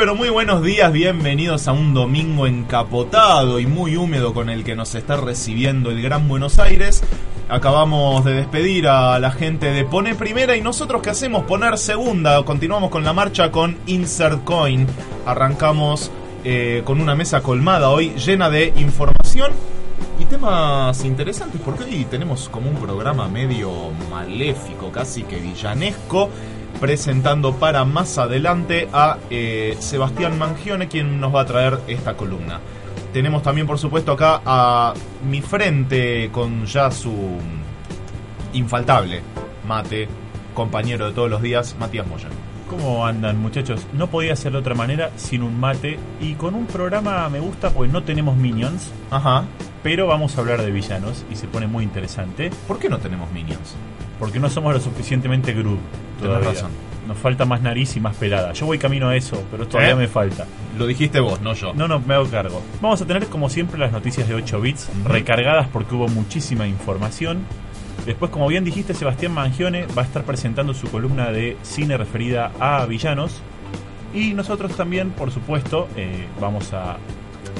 Pero muy buenos días, bienvenidos a un domingo encapotado y muy húmedo con el que nos está recibiendo el Gran Buenos Aires. Acabamos de despedir a la gente de Pone Primera y nosotros qué hacemos poner segunda. Continuamos con la marcha con Insert Coin. Arrancamos eh, con una mesa colmada hoy llena de información y temas interesantes porque hoy tenemos como un programa medio maléfico, casi que villanesco presentando para más adelante a eh, Sebastián Mangione, quien nos va a traer esta columna. Tenemos también, por supuesto, acá a mi frente con ya su infaltable mate, compañero de todos los días, Matías Moya. ¿Cómo andan muchachos? No podía ser de otra manera sin un mate y con un programa me gusta pues no tenemos minions, Ajá. pero vamos a hablar de villanos y se pone muy interesante ¿Por qué no tenemos minions? Porque no somos lo suficientemente Tenés todavía. razón. Nos falta más nariz y más pelada. Yo voy camino a eso, pero todavía ¿Eh? me falta. Lo dijiste vos, no yo. No, no, me hago cargo. Vamos a tener como siempre las noticias de 8 bits, recargadas porque hubo muchísima información. Después, como bien dijiste, Sebastián Mangione va a estar presentando su columna de cine referida a villanos. Y nosotros también, por supuesto, eh, vamos a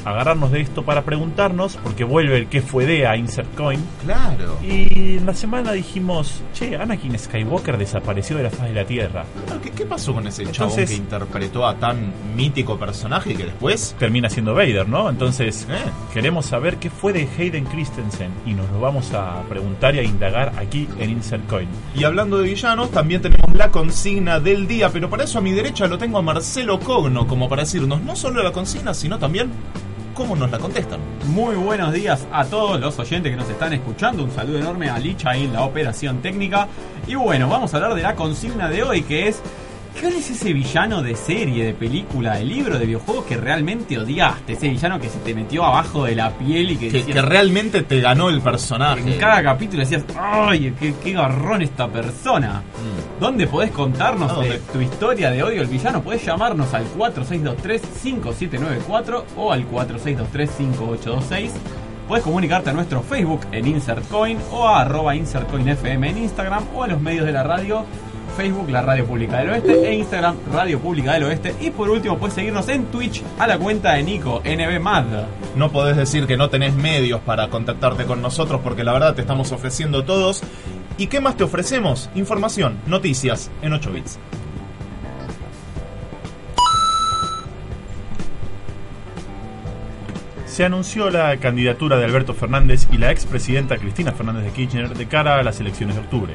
agarrarnos de esto para preguntarnos, porque vuelve el que fue de a Insert Coin. Claro. Y en la semana dijimos, che, Anakin Skywalker desapareció de la faz de la Tierra. ¿Qué, qué pasó con ese chabón Entonces- que interpretó a tan mítico personaje que después... Termina siendo Vader, ¿no? Entonces, Eh. queremos saber qué fue de Hayden Christensen y nos lo vamos a preguntar y a indagar aquí en Insert Coin. Y hablando de villanos, también tenemos la consigna del día, pero para eso a mi derecha lo tengo a Marcelo Cogno, como para decirnos no solo la consigna, sino también cómo nos la contestan. Muy buenos días a todos los oyentes que nos están escuchando. Un saludo enorme a Licha en la operación técnica. Y bueno, vamos a hablar de la consigna de hoy que es. ¿Cuál es ese villano de serie, de película, de libro, de videojuego que realmente odiaste? Ese villano que se te metió abajo de la piel y que, Que, decías- que realmente te ganó el personaje. en cada capítulo decías, ¡ay, qué, qué garrón esta persona! Mm. ¿Dónde podés contarnos de tu historia de odio al villano? Podés llamarnos al 4623-5794 o al 4623-5826. Podés comunicarte a nuestro Facebook en InsertCoin o a arroba InsertCoinFM en Instagram o a los medios de la radio. Facebook, la Radio Pública del Oeste, e Instagram, Radio Pública del Oeste. Y por último, puedes seguirnos en Twitch a la cuenta de Nico, NBMad. No podés decir que no tenés medios para contactarte con nosotros porque la verdad te estamos ofreciendo todos. ¿Y qué más te ofrecemos? Información, noticias en 8 bits. Se anunció la candidatura de Alberto Fernández y la expresidenta Cristina Fernández de Kirchner de cara a las elecciones de octubre.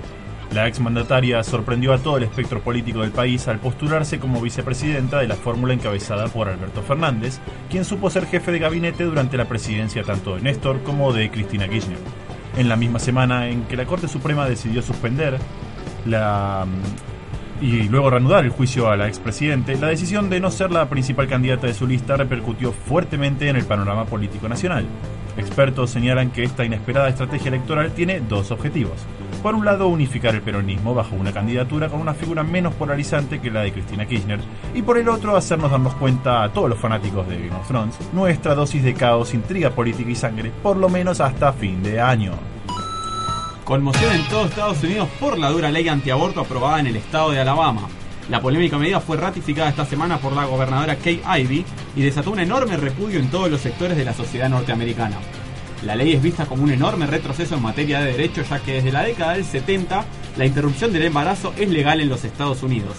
La exmandataria sorprendió a todo el espectro político del país al postularse como vicepresidenta de la fórmula encabezada por Alberto Fernández, quien supo ser jefe de gabinete durante la presidencia tanto de Néstor como de Cristina Kirchner. En la misma semana en que la Corte Suprema decidió suspender y luego reanudar el juicio a la expresidente, la decisión de no ser la principal candidata de su lista repercutió fuertemente en el panorama político nacional. Expertos señalan que esta inesperada estrategia electoral tiene dos objetivos. Por un lado, unificar el peronismo bajo una candidatura con una figura menos polarizante que la de Cristina Kirchner, y por el otro, hacernos darnos cuenta a todos los fanáticos de Game of Thrones nuestra dosis de caos, intriga política y sangre, por lo menos hasta fin de año. Conmoción en todo Estados Unidos por la dura ley antiaborto aprobada en el estado de Alabama. La polémica medida fue ratificada esta semana por la gobernadora Kay Ivey y desató un enorme repudio en todos los sectores de la sociedad norteamericana. La ley es vista como un enorme retroceso en materia de derechos ya que desde la década del 70 la interrupción del embarazo es legal en los Estados Unidos.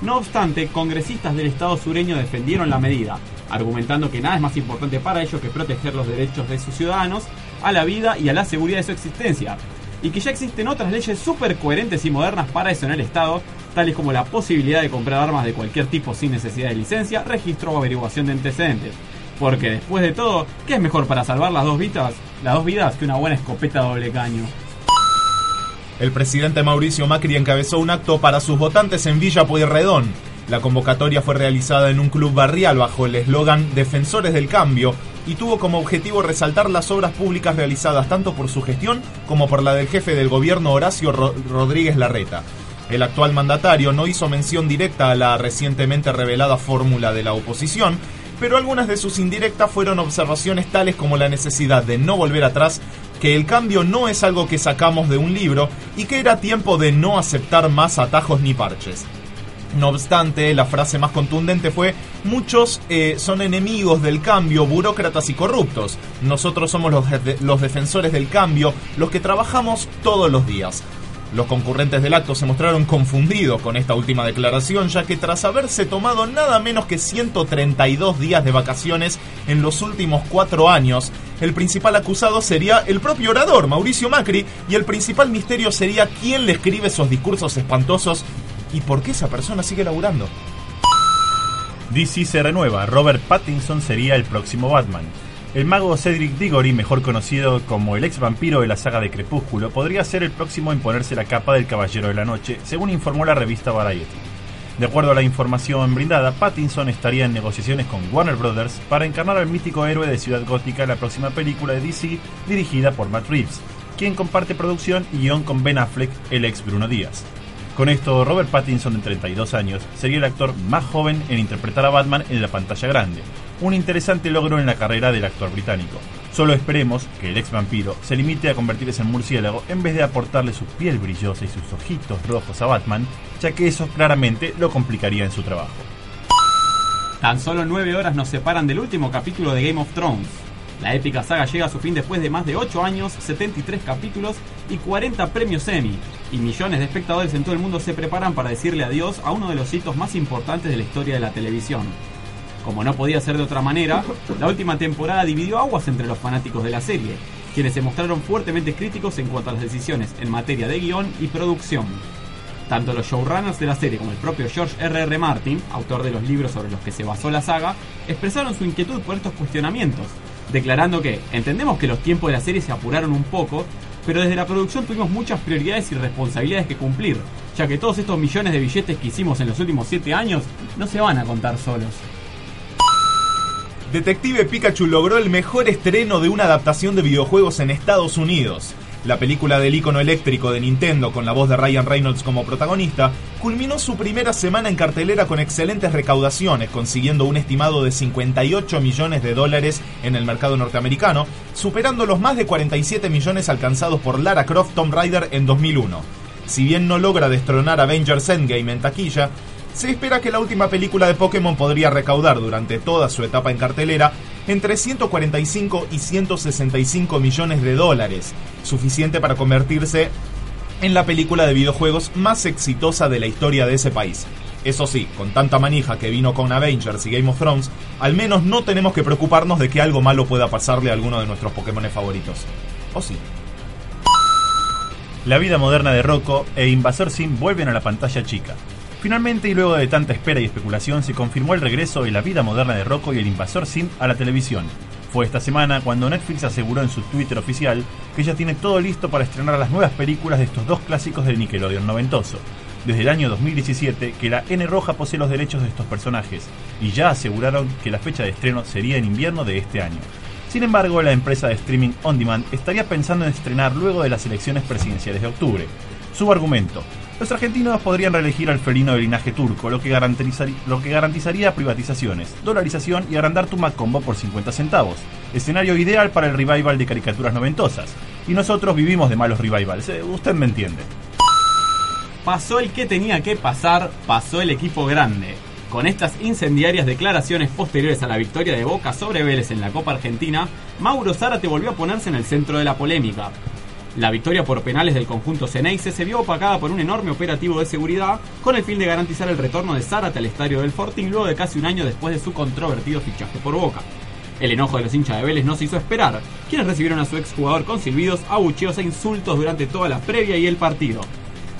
No obstante, congresistas del estado sureño defendieron la medida, argumentando que nada es más importante para ellos que proteger los derechos de sus ciudadanos a la vida y a la seguridad de su existencia, y que ya existen otras leyes súper coherentes y modernas para eso en el estado, tales como la posibilidad de comprar armas de cualquier tipo sin necesidad de licencia, registro o averiguación de antecedentes. Porque después de todo, ¿qué es mejor para salvar las dos vidas, las dos vidas que una buena escopeta doble caño? El presidente Mauricio Macri encabezó un acto para sus votantes en Villa Pueyrredón. La convocatoria fue realizada en un club barrial bajo el eslogan Defensores del Cambio y tuvo como objetivo resaltar las obras públicas realizadas tanto por su gestión como por la del jefe del gobierno Horacio Rodríguez Larreta. El actual mandatario no hizo mención directa a la recientemente revelada fórmula de la oposición, pero algunas de sus indirectas fueron observaciones tales como la necesidad de no volver atrás, que el cambio no es algo que sacamos de un libro y que era tiempo de no aceptar más atajos ni parches. No obstante, la frase más contundente fue, muchos eh, son enemigos del cambio, burócratas y corruptos. Nosotros somos los, los defensores del cambio, los que trabajamos todos los días. Los concurrentes del acto se mostraron confundidos con esta última declaración, ya que tras haberse tomado nada menos que 132 días de vacaciones en los últimos cuatro años, el principal acusado sería el propio orador, Mauricio Macri, y el principal misterio sería quién le escribe esos discursos espantosos y por qué esa persona sigue laburando. DC se renueva, Robert Pattinson sería el próximo Batman. El mago Cedric Diggory, mejor conocido como el ex vampiro de la saga de Crepúsculo, podría ser el próximo en ponerse la capa del Caballero de la Noche, según informó la revista Variety. De acuerdo a la información brindada, Pattinson estaría en negociaciones con Warner Brothers para encarnar al mítico héroe de Ciudad Gótica en la próxima película de DC dirigida por Matt Reeves, quien comparte producción y guion con Ben Affleck, el ex Bruno Díaz. Con esto, Robert Pattinson, de 32 años, sería el actor más joven en interpretar a Batman en la pantalla grande, un interesante logro en la carrera del actor británico. Solo esperemos que el ex vampiro se limite a convertirse en murciélago en vez de aportarle su piel brillosa y sus ojitos rojos a Batman, ya que eso claramente lo complicaría en su trabajo. Tan solo 9 horas nos separan del último capítulo de Game of Thrones. La épica saga llega a su fin después de más de 8 años, 73 capítulos y 40 premios Emmy. Y millones de espectadores en todo el mundo se preparan para decirle adiós a uno de los hitos más importantes de la historia de la televisión. Como no podía ser de otra manera, la última temporada dividió aguas entre los fanáticos de la serie, quienes se mostraron fuertemente críticos en cuanto a las decisiones en materia de guion y producción. Tanto los showrunners de la serie como el propio George R.R. R. Martin, autor de los libros sobre los que se basó la saga, expresaron su inquietud por estos cuestionamientos, declarando que entendemos que los tiempos de la serie se apuraron un poco, pero desde la producción tuvimos muchas prioridades y responsabilidades que cumplir, ya que todos estos millones de billetes que hicimos en los últimos 7 años no se van a contar solos. Detective Pikachu logró el mejor estreno de una adaptación de videojuegos en Estados Unidos. La película del icono eléctrico de Nintendo con la voz de Ryan Reynolds como protagonista culminó su primera semana en cartelera con excelentes recaudaciones, consiguiendo un estimado de 58 millones de dólares en el mercado norteamericano, superando los más de 47 millones alcanzados por Lara Croft Tomb Raider en 2001. Si bien no logra destronar Avengers Endgame en taquilla, se espera que la última película de Pokémon podría recaudar durante toda su etapa en cartelera entre 145 y 165 millones de dólares, suficiente para convertirse en la película de videojuegos más exitosa de la historia de ese país. Eso sí, con tanta manija que vino con Avengers y Game of Thrones, al menos no tenemos que preocuparnos de que algo malo pueda pasarle a alguno de nuestros Pokémon favoritos. ¿O sí? La vida moderna de Rocco e Invasor Sim vuelven a la pantalla chica. Finalmente, y luego de tanta espera y especulación, se confirmó el regreso de la vida moderna de Rocco y el invasor Sim a la televisión. Fue esta semana cuando Netflix aseguró en su Twitter oficial que ya tiene todo listo para estrenar las nuevas películas de estos dos clásicos del Nickelodeon noventoso. Desde el año 2017 que la N Roja posee los derechos de estos personajes y ya aseguraron que la fecha de estreno sería en invierno de este año. Sin embargo, la empresa de streaming on demand estaría pensando en estrenar luego de las elecciones presidenciales de octubre. Su argumento. Los argentinos podrían reelegir al felino de linaje turco, lo que, garantizaría, privatizaciones, dolarización y agrandar tu Macombo por 50 centavos. Escenario ideal para el revival de caricaturas noventosas. Y nosotros vivimos de malos revivals, eh, usted me entiende. Pasó el que tenía que pasar, pasó el equipo grande. Con estas incendiarias declaraciones posteriores a la victoria de Boca sobre Vélez en la Copa Argentina, Mauro Zárate volvió a ponerse en el centro de la polémica. La victoria por penales del conjunto Ceneice se vio opacada por un enorme operativo de seguridad con el fin de garantizar el retorno de Zárate al estadio del Fortín luego de casi un año después de su controvertido fichaje por Boca. El enojo de los hinchas de Vélez no se hizo esperar, quienes recibieron a su exjugador con silbidos, abucheos e insultos durante toda la previa y el partido.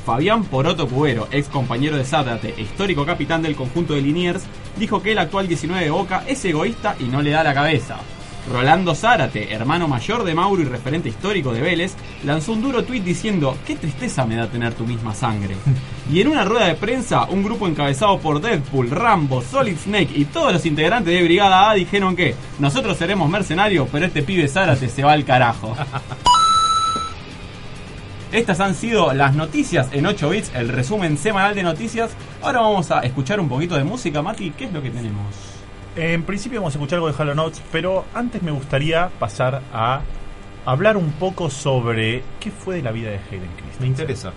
Fabián Poroto Cubero, ex compañero de Zárate e histórico capitán del conjunto de Liniers, dijo que el actual 19 de Boca es egoísta y no le da la cabeza. Rolando Zárate, hermano mayor de Mauro y referente histórico de Vélez, lanzó un duro tuit diciendo, qué tristeza me da tener tu misma sangre. Y en una rueda de prensa, un grupo encabezado por Deadpool, Rambo, Solid Snake y todos los integrantes de Brigada A dijeron que nosotros seremos mercenarios, pero este pibe Zárate se va al carajo. Estas han sido las noticias en 8 bits, el resumen semanal de noticias. Ahora vamos a escuchar un poquito de música, Mati. ¿Qué es lo que tenemos? En principio vamos a escuchar algo de Hollow Notes, pero antes me gustaría pasar a hablar un poco sobre qué fue de la vida de Hayden Christensen. Me interesa.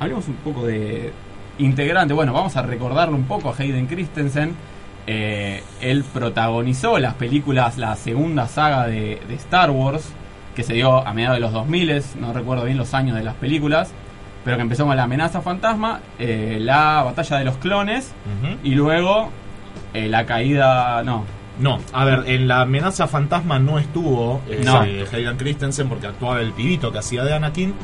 Hablemos un poco de integrante. Bueno, vamos a recordarlo un poco a Hayden Christensen. Eh, él protagonizó las películas, la segunda saga de, de Star Wars, que se dio a mediados de los 2000, no recuerdo bien los años de las películas, pero que empezó con la amenaza fantasma, eh, la batalla de los clones y luego eh, la caída, no, No, a ver, en la amenaza fantasma no estuvo eh, No. Hayden Christensen porque actuaba el pibito que hacía de Anakin.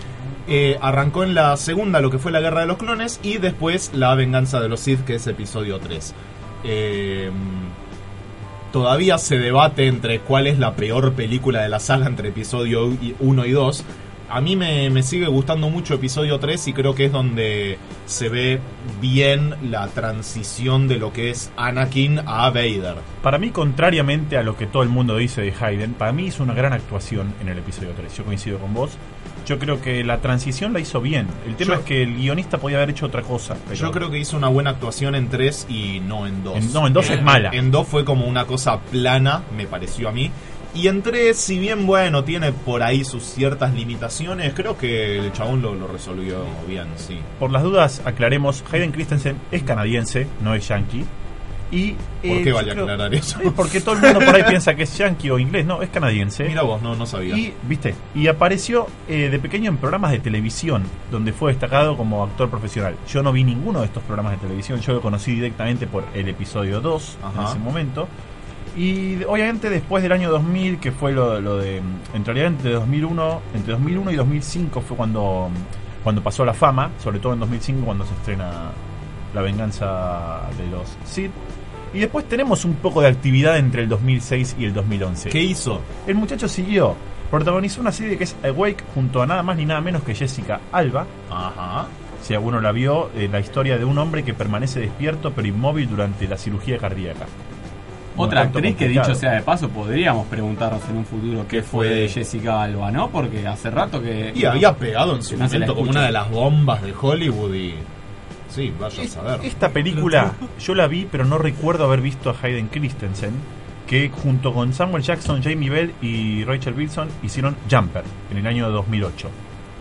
Eh, arrancó en la segunda lo que fue la guerra de los clones y después la venganza de los Sith que es episodio 3. Eh, todavía se debate entre cuál es la peor película de la saga entre episodio 1 y 2. A mí me, me sigue gustando mucho episodio 3 y creo que es donde se ve bien la transición de lo que es Anakin a Vader. Para mí, contrariamente a lo que todo el mundo dice de Hayden, para mí hizo una gran actuación en el episodio 3. Yo coincido con vos. Yo creo que la transición la hizo bien. El tema Yo- es que el guionista podía haber hecho otra cosa. pero- Yo creo que hizo una buena actuación en 3 y no en 2. En- no, en dos es mala. En 2 fue como una cosa plana, me pareció a mí. Y en 3, si bien bueno, tiene por ahí sus ciertas limitaciones, creo que el chabón lo, lo resolvió bien, sí. Por las dudas, aclaremos, Hayden Christensen es canadiense, no es yankee. Y, ¿Por eh, qué vale creo- aclarar eso? Eh, Porque todo el mundo por ahí piensa que es yankee o inglés, no, es canadiense. Mira vos, no, no sabía. Y, viste, y apareció eh, de pequeño en programas de televisión, donde fue destacado como actor profesional. Yo no vi ninguno de estos programas de televisión, yo lo conocí directamente por el episodio 2 en Ajá. ese momento. Y obviamente después del año 2000, que fue lo, lo de... En realidad entre 2001, entre 2001 y 2005 fue cuando, cuando pasó la fama, sobre todo en 2005 cuando se estrena La venganza de los Sith. Y después tenemos un poco de actividad entre el 2006 y el 2011. ¿Qué hizo? El muchacho siguió. Protagonizó una serie que es Awake junto a nada más ni nada menos que Jessica Alba. Ajá. Si alguno la vio, eh, la historia de un hombre que permanece despierto pero inmóvil durante la cirugía cardíaca. Otra actriz que dicho sea de paso podríamos preguntarnos en un futuro qué fue de Jessica Alba, ¿no? Porque hace rato que... Y había pegado en su No momento como una de las bombas de Hollywood y... Sí, vaya a saber. Esta película yo la vi, pero no recuerdo haber visto a Hayden Christensen, que junto con Samuel Jackson, Jamie Bell y Rachel Wilson hicieron Jumper en el año 2008,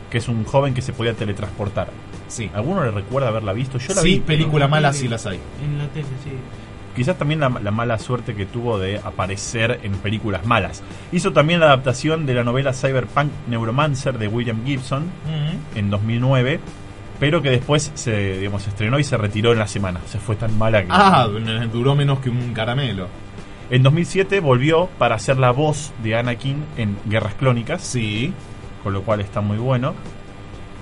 que es un joven que se podía teletransportar. Sí. ¿Alguno le recuerda haberla visto? Yo la Sí, vi. película mala la sí las hay. En la tele, sí. Quizás también la, la mala suerte que tuvo de aparecer en películas malas. Hizo también la adaptación de la novela Cyberpunk Neuromancer de William Gibson en 2009, pero que después se digamos, estrenó y se retiró en la semana. Se fue tan mala que... Ah, duró menos que un caramelo. En 2007 volvió para hacer la voz de Anakin en Guerras Clónicas, Sí. con lo cual está muy bueno.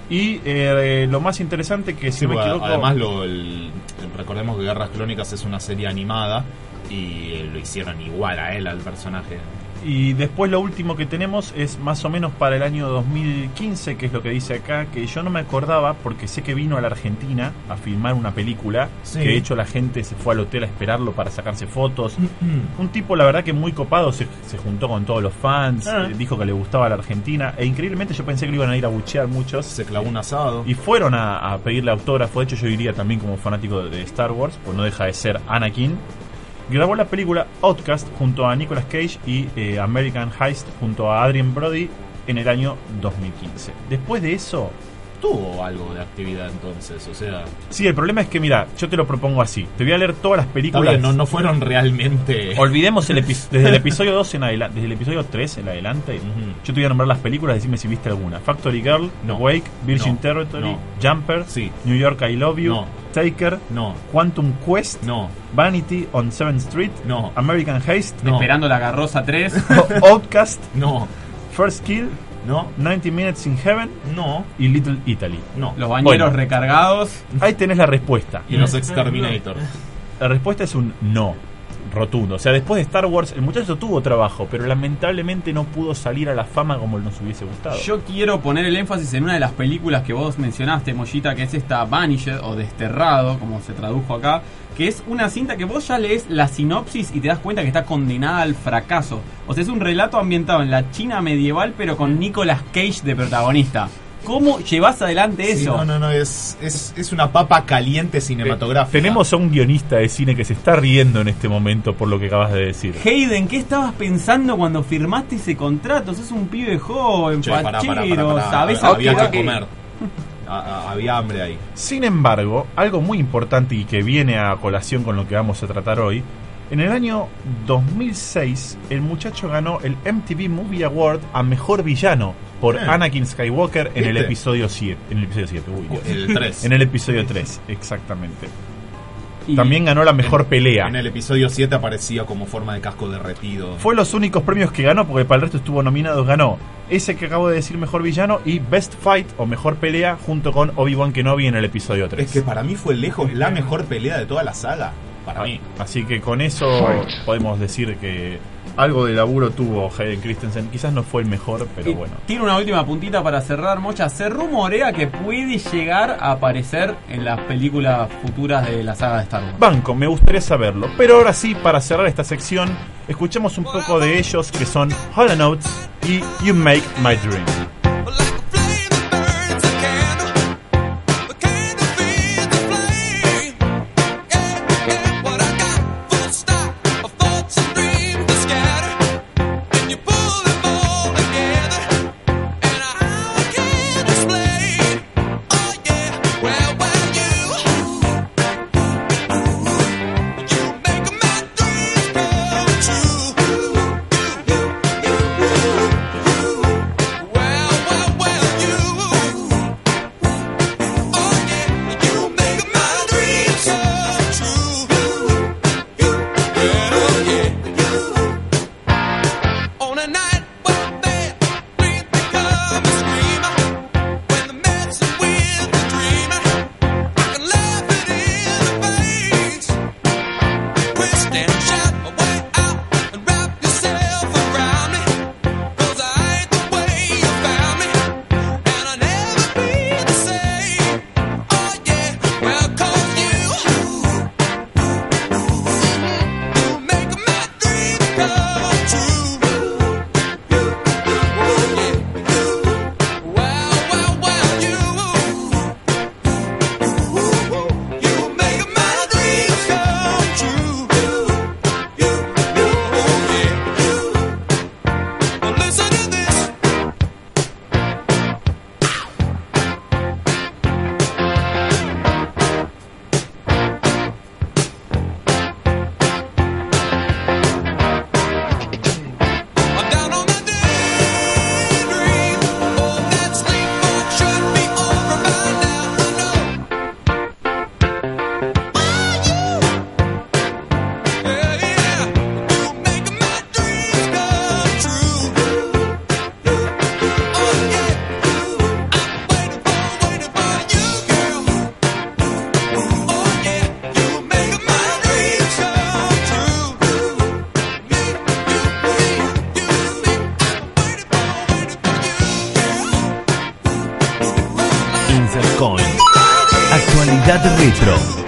Y eh, lo más interesante que si Sí, no me equivoco... además lo, el- recordemos que Guerras Clónicas es una serie animada y lo hicieron igual a él, al personaje. Y después lo último que tenemos es más o menos para el año 2015, que es lo que dice acá, que yo no me acordaba porque sé que vino a la Argentina a filmar una película, Sí. que de hecho la gente se fue al hotel a esperarlo para sacarse fotos. Un tipo, la verdad que muy copado, se, se juntó con todos los fans, Ah. eh, dijo que le gustaba la Argentina, e increíblemente yo pensé que lo iban a ir a buchear muchos. Se clavó un asado. Y fueron a, a pedirle autógrafo. De hecho, yo iría también como fanático de Star Wars, pues no deja de ser Anakin. Grabó la película Outcast junto a Nicolas Cage y eh, American Heist junto a Adrien Brody en el año 2015. Después de eso, Tuvo algo de actividad entonces, o sea. sí, el problema es que, mira, yo te lo propongo así. Te voy a leer todas las películas. bien, no, no fueron realmente. Olvidemos el desde el episodio 2 en adelante, desde el episodio 3 en adelante. Yo te voy a nombrar las películas, decime si viste alguna. Factory Girl, No. Wake, Virgin No. Territory, No. Jumper, Sí. New York I Love You. Taker, No, Quantum Quest, no, Vanity on 7th Street, No. American Haste, No. Esperando la carroza 3. O- Outcast, no, First Kill, no, 90 Minutes in Heaven no, y Little Italy. no. Los bañeros Bueno. recargados. Ahí tenés la respuesta. Y los Exterminator. La respuesta es un no. Rotundo. O sea, después de Star Wars, el muchacho tuvo trabajo, pero lamentablemente no pudo salir a la fama como nos hubiese gustado. Yo quiero poner el énfasis en una de las películas que vos mencionaste, Mollita, que es esta Vanished o Desterrado, como se tradujo acá, que es una cinta que vos ya lees la sinopsis y te das cuenta que está condenada al fracaso. O sea, es un relato ambientado en la China medieval, pero con Nicolas Cage de protagonista. ¿Cómo llevas adelante Sí, eso? no, no, no, es, es, es una papa caliente cinematográfica. Tenemos a un guionista de cine que se está riendo en este momento por lo que acabas de decir. Hayden, ¿qué estabas pensando cuando firmaste ese contrato? Sos un pibe joven, Che, pará, pará, pará, fachero, pará. sabés Había que comer. A- había hambre ahí. Sin embargo, algo muy importante y que viene a colación con lo que vamos a tratar hoy, en el año 2006 el muchacho ganó el MTV Movie Award a Mejor Villano por Eh. Anakin Skywalker en el episodio 7. En el episodio 7, uy, Dios. El 3. En el episodio 3, exactamente. Y- También ganó la mejor pelea. En el episodio 7 aparecía como forma de casco derretido. Fue los únicos premios que ganó, porque para el resto estuvo nominados, ganó ese que acabo de decir, Mejor Villano, y Best Fight o Mejor Pelea, junto con Obi-Wan Kenobi en el episodio 3. Es que para mí fue lejos la mejor pelea de toda la saga. Para mí. Así que con eso podemos decir que algo de laburo tuvo Hayden Christensen. Quizás no fue el mejor, pero Y bueno. Tiene una última puntita para cerrar, Mocha. Se rumorea que puede llegar a aparecer en las películas futuras de la saga de Star Wars. Banco, me gustaría saberlo. Pero ahora sí, para cerrar esta sección, escuchemos un poco de ellos que son Hollow Notes y You Make My Dream. Actualidad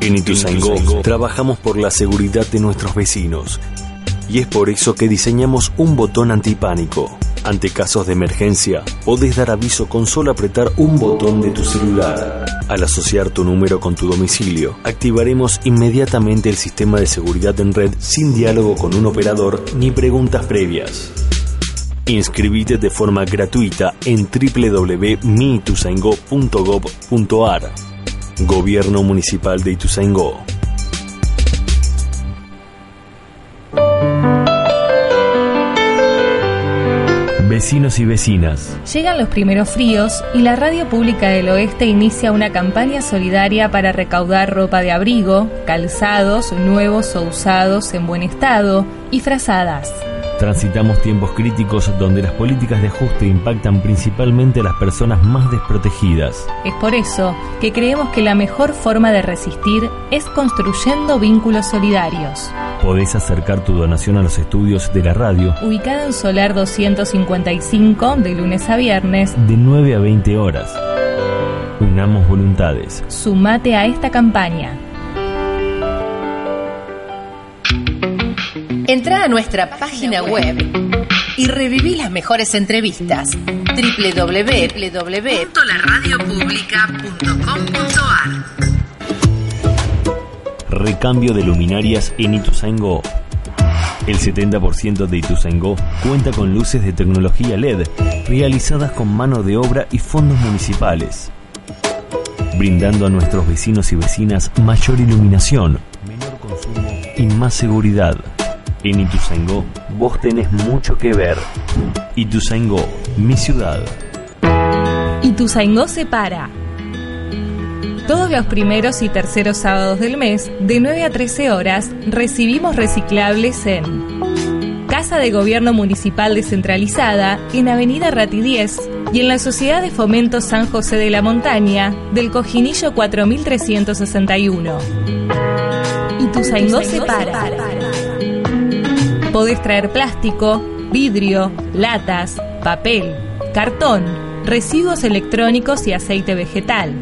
En Ituzaingó trabajamos por la seguridad de nuestros vecinos y es por eso que diseñamos un botón antipánico. Ante casos de emergencia, podés dar aviso con solo apretar un botón de tu celular. Al asociar tu número con tu domicilio, activaremos inmediatamente el sistema de seguridad en red sin diálogo con un operador ni preguntas previas. Inscribite de forma gratuita en www.miituzaingó.gov.ar. Gobierno Municipal de Ituzaingó. Vecinos y vecinas. Llegan los primeros fríos y la Radio Pública del Oeste inicia una campaña solidaria para recaudar ropa de abrigo, calzados nuevos o usados en buen estado y frazadas. Transitamos tiempos críticos donde las políticas de ajuste impactan principalmente a las personas más desprotegidas. Es por eso que creemos que la mejor forma de resistir es construyendo vínculos solidarios. Podés acercar tu donación a los estudios de la radio Ubicada en Solar 255 de lunes a viernes, de 9 a 20 horas. Unamos voluntades. sumate a esta campaña. Entra a nuestra página web y reviví las mejores entrevistas. www.laradiopublica.com.ar Recambio de luminarias en Ituzaingó. El 70% de Ituzaingó cuenta con luces de tecnología LED realizadas con mano de obra y fondos municipales, brindando a nuestros vecinos y vecinas mayor iluminación, menor consumo y más seguridad. En Ituzaingó vos tenés mucho que ver. Ituzaingó, mi ciudad. Ituzaingó se para. Todos los primeros y terceros sábados del mes, de 9 a 13 horas, recibimos reciclables en Casa de Gobierno Municipal Descentralizada, en Avenida Rati 10 y en la Sociedad de Fomento San José de la Montaña, del Cojinillo 4361. Ituzaingó se para. Podés traer plástico, vidrio, latas, papel, cartón, residuos electrónicos y aceite vegetal.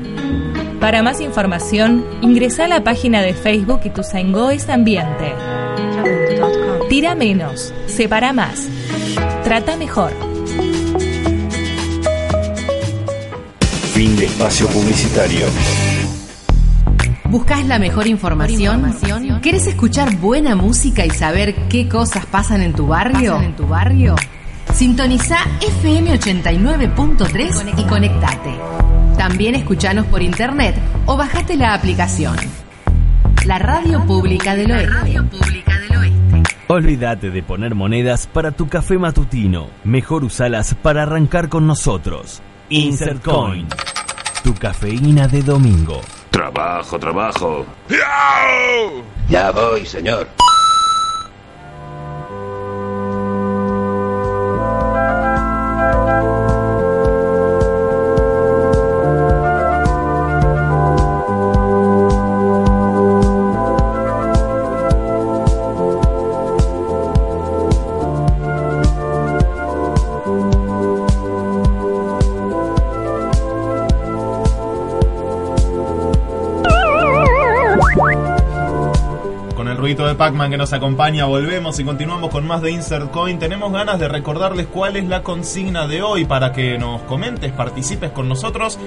Para más información, ingresa a la página de Facebook Ituzaingó es Ambiente. Tira menos, separa más. Trata mejor. Fin de espacio publicitario. ¿Buscas la mejor información? ¿Querés escuchar buena música y saber qué cosas pasan en tu barrio? en tu barrio? Sintoniza FM 89.3 y conectate. También escuchanos por internet o bajate la aplicación. La Radio Pública del Oeste. Olvídate de poner monedas para tu café matutino. Mejor usalas para arrancar con nosotros. Insert Coin. Tu cafeína de domingo. Trabajo, trabajo. Ya voy, señor. De Pac-Man que nos acompaña, volvemos y continuamos con más de Insert Coin. Tenemos ganas de recordarles cuál es la consigna de hoy para que nos comentes, participes con nosotros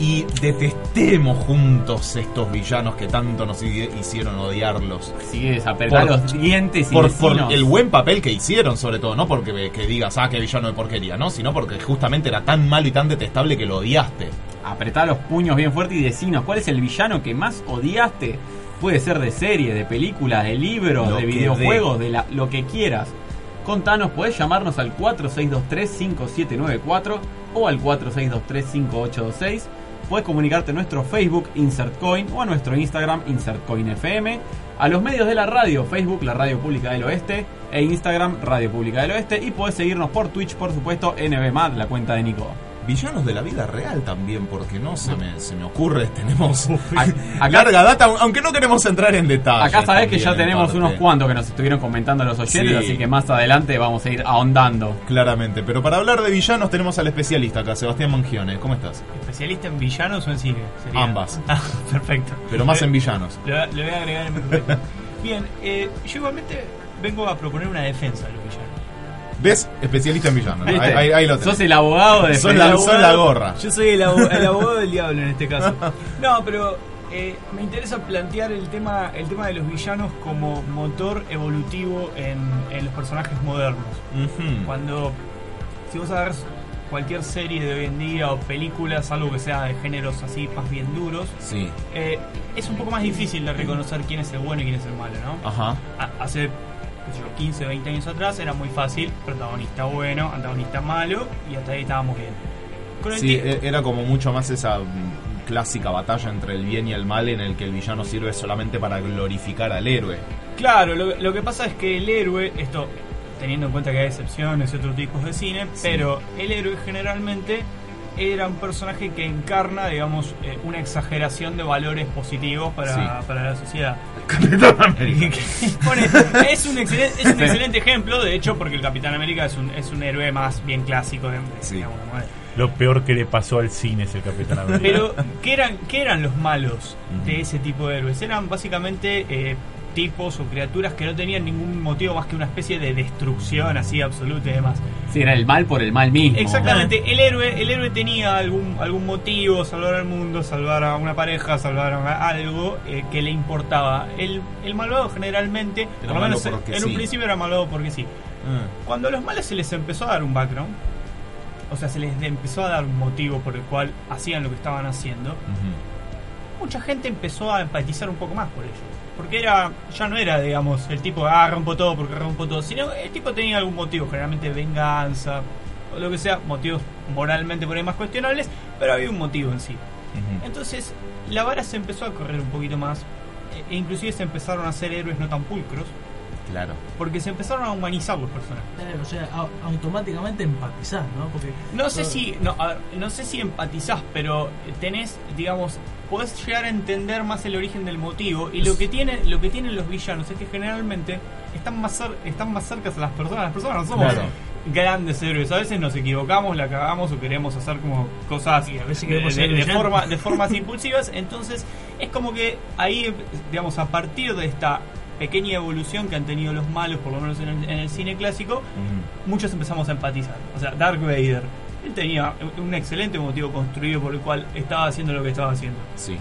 y detestemos juntos estos villanos que tanto nos hi- hicieron odiarlos. Así es, apretar Por- los dientes y Por, por el buen papel que hicieron, sobre todo, no porque que digas, ah, qué villano de porquería, no, sino porque justamente era tan malo y tan detestable que lo odiaste. Apretar los puños bien fuerte y decinos cuál es el villano que más odiaste. Puede ser de serie, de película, de libros, Lo de videojuegos, de la- lo que quieras. Contanos, podés llamarnos al 4623-5794 o al 4623-5826. Puedes comunicarte a nuestro Facebook InsertCoin o a nuestro Instagram InsertCoinFM. A los medios de la radio, Facebook, la Radio Pública del Oeste, e Instagram, Radio Pública del Oeste. Y podés seguirnos por Twitch, por supuesto, NBMAD, la cuenta de Nico. Villanos de la vida real también, porque no se me, se me ocurre, tenemos acá- larga data, aunque no queremos entrar en detalle. Acá sabés que ya tenemos unos cuantos que nos estuvieron comentando los oyentes, Sí. así que más adelante vamos a ir ahondando. Claramente, pero para hablar de villanos tenemos al especialista acá, Sebastián Mangione. ¿Cómo estás? ¿Especialista en villanos o en cine? Sería. Ambas. Ah, perfecto. Pero más Le- en villanos. Le, le voy a agregar en mi. Bien, eh, yo igualmente vengo a proponer una defensa de los villanos. ¿Ves? Especialista en villanos. Ahí, ahí- ahí lo tenés. Sos el abogado de Son la, son la gorra. Yo soy el, abo- el abogado del diablo en este caso. No, pero eh, me interesa plantear el tema, el tema de los villanos como motor evolutivo en, en los personajes modernos. Cuando, si vos agarras cualquier serie de hoy en día o películas, algo que sea de géneros así más bien duros, Sí. eh, es un poco más difícil de reconocer quién es el bueno y quién es el malo, ¿no? Ajá. A- Hace yo, 15, 20 años atrás era muy fácil, protagonista bueno, antagonista malo, y hasta ahí estábamos bien. Con el Sí, e- era como mucho más esa mm, clásica batalla entre el bien y el mal en el que el villano sirve solamente para glorificar al héroe. Claro, lo, lo que pasa es que el héroe, esto teniendo en cuenta que hay excepciones y otros tipos de cine, pero el héroe generalmente era un personaje que encarna, digamos, eh, una exageración de valores positivos para, Sí. para la sociedad. Es, un excelente, es un excelente ejemplo, de hecho, porque el Capitán América es un, es un héroe más bien clásico. De, Sí. digamos. Lo peor que le pasó al cine es el Capitán América. Pero, ¿qué eran, ¿qué eran los malos de ese tipo de héroes? Eran básicamente eh, tipos o criaturas que no tenían ningún motivo más que una especie de destrucción así absoluta y demás. Sí, era el mal por el mal mismo. Exactamente, el héroe, el héroe tenía algún, algún motivo, salvar al mundo, salvar a una pareja, salvar a algo eh, que le importaba. El, el malvado generalmente, por lo menos en un principio era malvado porque sí. Ah, Cuando a los malos se les empezó a dar un background, o sea, se les empezó a dar un motivo por el cual hacían lo que estaban haciendo, mucha gente empezó a empatizar un poco más por ellos. Porque era ya no era, digamos, el tipo, ah, rompo todo porque rompo todo, sino el tipo tenía algún motivo, generalmente venganza, o lo que sea, motivos moralmente por ahí más cuestionables, pero había un motivo en sí. Entonces, la vara se empezó a correr un poquito más, e- e inclusive se empezaron a hacer héroes no tan pulcros, Claro. porque se empezaron a humanizar los personajes. Claro, o sea, au- automáticamente empatizás, ¿no? Porque No sé todo- si no, a ver, no sé si empatizás, pero tenés, digamos, podés llegar a entender más el origen del motivo y lo que tiene, lo que tienen los villanos es que generalmente están más cer- están más cerca a las personas, las personas no somos Claro. grandes héroes, a veces nos equivocamos, la cagamos o queremos hacer como cosas Y a veces de, forma de formas impulsivas, entonces es como que ahí digamos a partir de esta pequeña evolución que han tenido los malos, por lo menos en el, en el cine clásico, muchos empezamos a empatizar. O sea, Dark Vader, él tenía un excelente motivo construido por el cual estaba haciendo lo que estaba haciendo. Sí.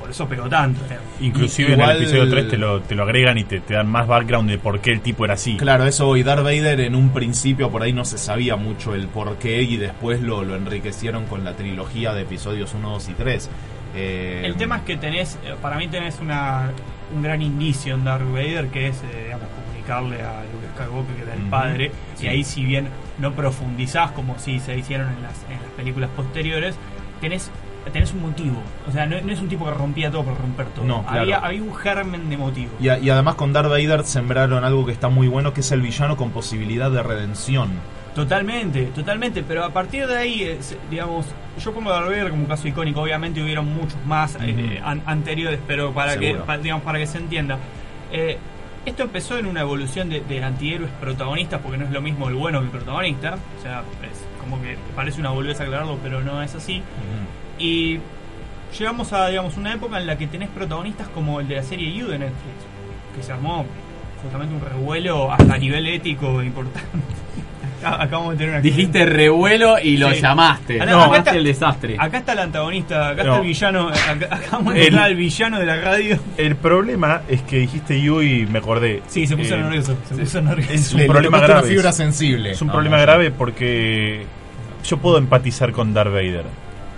Por eso pegó tanto. eh. Inclusive Igual- en el episodio 3 te lo, te lo agregan y te, te dan más background de por qué el tipo era así. Claro, eso hoy Darth Vader en un principio por ahí no se sabía mucho el por qué y después lo, lo enriquecieron con la trilogía de episodios 1, 2 y 3. Eh, El tema es que tenés, eh, para mí tenés una, un gran indicio en Dark Vader que es, eh, digamos, comunicarle a Luke Skywalker que era el Ujú. padre. Sí. Y ahí si bien no profundizás como si se hicieron en las, en las películas posteriores, tenés tenés un motivo. O sea, no, no es un tipo que rompía todo por romper todo. No, claro. había, había un germen de motivo. Y, a- y además con Darth Vader sembraron algo que está muy bueno, que es el villano con posibilidad de redención. Totalmente, totalmente, pero a partir de ahí, eh, digamos, yo pongo a Darth Vader como un caso icónico, obviamente hubieron muchos más eh, anteriores, pero para que, digamos, para que se entienda. Eh, esto empezó en una evolución de, de antihéroes protagonistas, porque no es lo mismo el bueno que el protagonista, o sea, es como que parece una boludez aclararlo, pero no es así. Y llegamos a, digamos, una época en la que tenés protagonistas como el de la serie You de Netflix, que se armó justamente un revuelo hasta a nivel ético importante. Acá- Acabamos de tener una Dijiste revuelo y lo Sí. llamaste. No, no, acá está- el desastre. Acá está el antagonista, acá No. está el villano, acá, acabamos de El- encontrar al villano de la radio. El problema es que dijiste You y me acordé. Sí, se puso Eh, nervioso, se puso nervioso. Es un Le- le problema tocaste una grave. fibra sensible. Es un No, problema no, grave porque yo puedo empatizar con Darth Vader,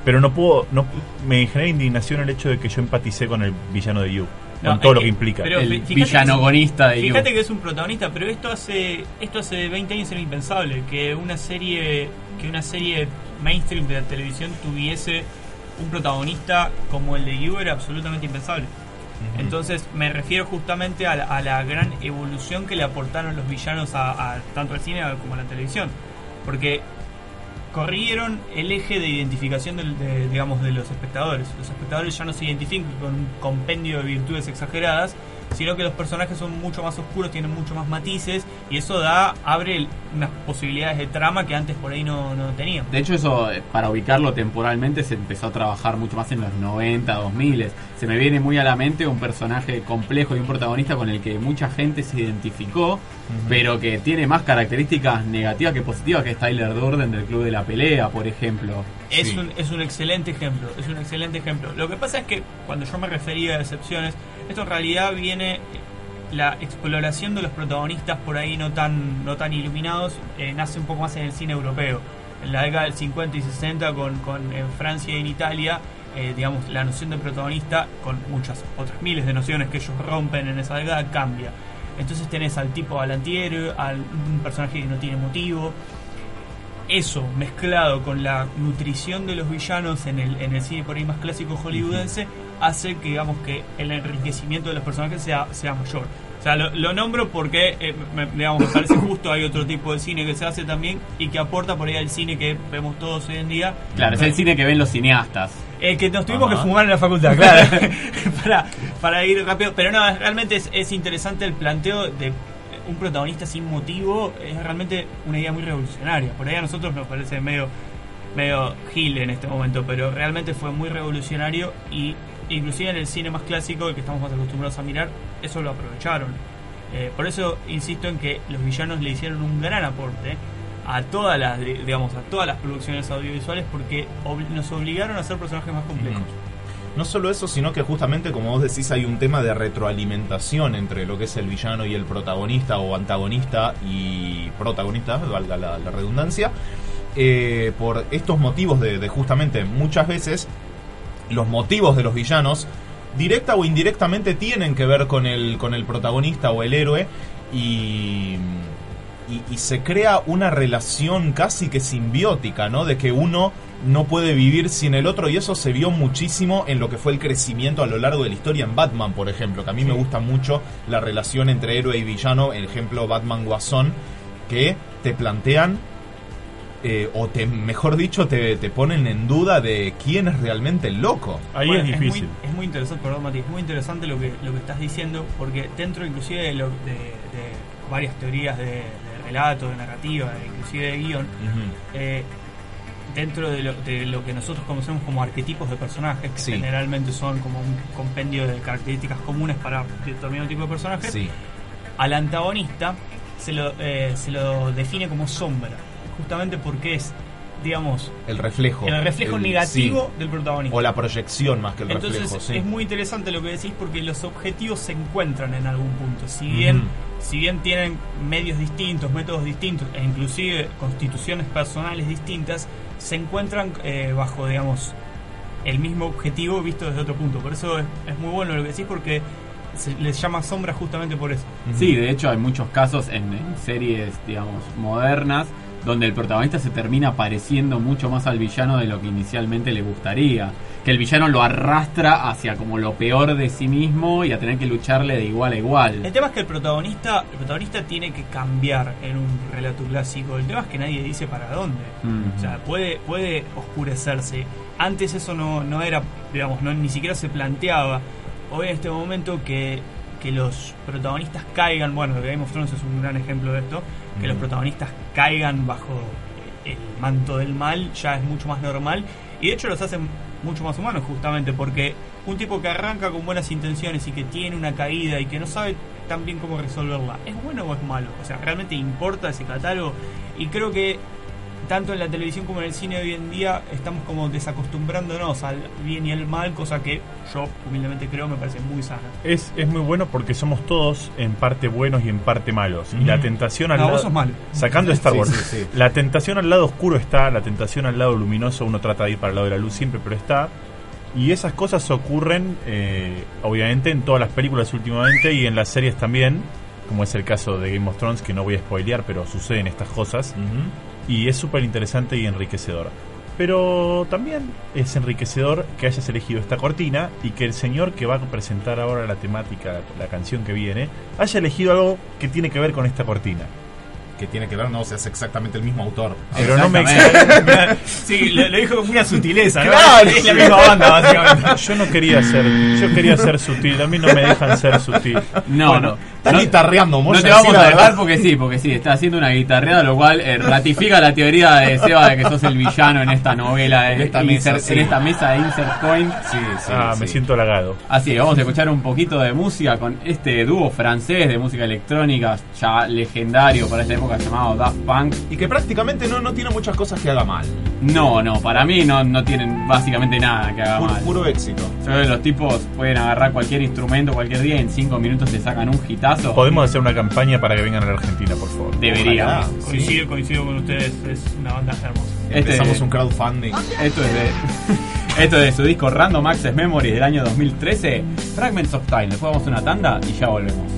pero no puedo, no me genera indignación el hecho de que yo empaticé con el villano de You. No, con todo es lo que- implica. pero El fíjate villanogonista que, de Fíjate que es un protagonista, pero esto hace esto hace 20 años era impensable que una serie que una serie mainstream de la televisión tuviese un protagonista como el de You era absolutamente impensable. Entonces me refiero justamente a la, a la gran evolución que le aportaron los villanos a, a tanto al cine como a la televisión. Porque corrieron el eje de identificación del- de, digamos, de los espectadores. Los espectadores ya no se identifican con un compendio de virtudes exageradas, sino que los personajes son mucho más oscuros, tienen mucho más matices, y eso da abre unas posibilidades de trama que antes por ahí no, no tenían. De hecho, eso, eh, para ubicarlo temporalmente, se empezó a trabajar mucho más en los 90, 2000. Se me viene muy a la mente un personaje complejo y un protagonista con el que mucha gente se identificó, pero que tiene más características negativas que positivas, que es Tyler Durden del Club de la Pelea, por ejemplo. Es, Sí. un, es un excelente ejemplo, es un excelente ejemplo. Lo que pasa es que cuando yo me refería a excepciones, esto en realidad viene la exploración de los protagonistas por ahí no tan no tan iluminados eh, nace un poco más en el cine europeo. En la década del 50 y 60 con, con en Francia y en Italia, eh, digamos, la noción de protagonista con muchas otras miles de nociones que ellos rompen en esa década cambia. Entonces tenés al tipo al antihéroe, al un personaje que no tiene motivo, eso mezclado con la nutrición de los villanos en el, en el cine por ahí más clásico hollywoodense hace que digamos que el enriquecimiento de los personajes sea, sea mayor. O sea, lo, lo nombro porque eh, me, digamos, me parece justo hay otro tipo de cine que se hace también y que aporta por ahí al cine que vemos todos hoy en día. Claro, es el cine que ven los cineastas. Eh, que nos tuvimos Ajá. que fumar en la facultad, claro. para, para ir rápido. Pero no, realmente es, es interesante el planteo de un protagonista sin motivo. Es realmente una idea muy revolucionaria. Por ahí a nosotros nos parece medio, medio gil en este momento, pero realmente fue muy revolucionario y inclusive en el cine más clásico, el que estamos más acostumbrados a mirar, eso lo aprovecharon. Eh, por eso insisto en que los villanos le hicieron un gran aporte a todas las digamos a todas las producciones audiovisuales porque obli- nos obligaron a ser personajes más complejos. No solo eso, sino que justamente, como vos decís, hay un tema de retroalimentación entre lo que es el villano y el protagonista, o antagonista y protagonista, valga la, redundancia, eh, por estos motivos de, justamente muchas veces los motivos de los villanos, directa o indirectamente, tienen que ver con el, con el protagonista o el héroe y, y se crea una relación casi que simbiótica, ¿no? De que uno no puede vivir sin el otro y eso se vio muchísimo en lo que fue el crecimiento a lo largo de la historia en Batman, por ejemplo, que a mí me gusta mucho la relación entre héroe y villano, el ejemplo Batman Guasón, que te plantean eh, o te, mejor dicho, te, te ponen en duda de quién es realmente el loco. Bueno, muy, es muy interesante, perdón, Mati, es muy interesante lo que, lo que estás diciendo, porque dentro inclusive de, lo- de- de varias teorías de, de relato, de narrativa, inclusive de guion, eh, dentro de lo, de lo que nosotros conocemos como arquetipos de personajes, que Sí. generalmente son como un compendio de características comunes para determinado tipo de personajes, Sí. al antagonista se lo, eh, se lo define como sombra, justamente porque es, digamos, El reflejo. el reflejo El- negativo sí. del protagonista. O la proyección más que el Entonces reflejo, sí. es muy interesante lo que decís porque los objetivos se encuentran en algún punto. Si bien, si bien tienen medios distintos, métodos distintos e inclusive constituciones personales distintas, se encuentran eh, bajo, digamos, el mismo objetivo visto desde otro punto. Por eso es, muy bueno lo que decís porque se les llama sombra justamente por eso. Sí, de hecho hay muchos casos en, en series, digamos, modernas, donde el protagonista se termina pareciendo mucho más al villano de lo que inicialmente le gustaría. Que el villano lo arrastra hacia como lo peor de sí mismo y a tener que lucharle de igual a igual. El tema es que el protagonista, el protagonista tiene que cambiar en un relato clásico. El tema es que nadie dice para dónde. O sea, puede, puede oscurecerse. Antes eso no, no era, digamos, no, ni siquiera se planteaba. Hoy en este momento que, que los protagonistas caigan, bueno, Game of Thrones es un gran ejemplo de esto, que los protagonistas caigan bajo el manto del mal ya es mucho más normal y de hecho los hacen mucho más humanos justamente porque un tipo que arranca con buenas intenciones y que tiene una caída y que no sabe tan bien cómo resolverla, ¿es bueno o es malo? O sea, ¿realmente importa ese catálogo? Y creo que tanto en la televisión como en el cine hoy en día estamos como desacostumbrándonos al bien y al mal, cosa que yo humildemente creo me parece muy sana. Es, es muy bueno porque somos todos en parte buenos y en parte malos. Y la tentación al No, vos lado. sos malo. Sacando Star Wars. sí, sí. La tentación al lado oscuro está, la tentación al lado luminoso, uno trata de ir para el lado de la luz siempre, pero está. Y esas cosas ocurren, eh, obviamente, en todas las películas últimamente y en las series también, como es el caso de Game of Thrones, que no voy a spoilear, pero suceden estas cosas. Y es súper interesante y enriquecedor. Pero también es enriquecedor que hayas elegido esta cortina y que el señor que va a presentar ahora la temática, la canción que viene, haya elegido algo que tiene que ver con esta cortina. Que tiene que ver, no, o sea, es exactamente el mismo autor. Pero no me. Sí, lo, lo dijo con una sutileza, ¿no? Claro, es la misma banda, básicamente. Yo no quería ser, yo quería ser sutil, a mí no me dejan ser sutil. No, Bueno, no. Estás No- guitarreando, No Moya, te vamos a dejar porque sí, porque sí, está haciendo una guitarreada, lo cual eh, ratifica la teoría de Seba de que sos el villano en esta novela, En de esta mesa, Insert- sí. en esta mesa de Insert Coin. Sí, sí, ah, sí. me siento halagado. Así que vamos a escuchar un poquito de música con este dúo francés de música electrónica ya legendario para esta época llamado Daft Punk. Y que prácticamente no, no tiene muchas cosas que haga mal. No, no, para mí no, no tienen básicamente nada que haga Puro, mal. puro éxito. Yo creo que los tipos pueden agarrar cualquier instrumento cualquier día y en 5 minutos te sacan un hitazo. Podemos hacer una campaña para que vengan a la Argentina, por favor. Debería. Ojalá. Coincido, coincido con ustedes, es una banda hermosa. Este- Empezamos un crowdfunding. Esto es de. Esto es de su disco Random Access Memories del año 2013, Fragments of Time. Después vamos a una tanda y ya volvemos.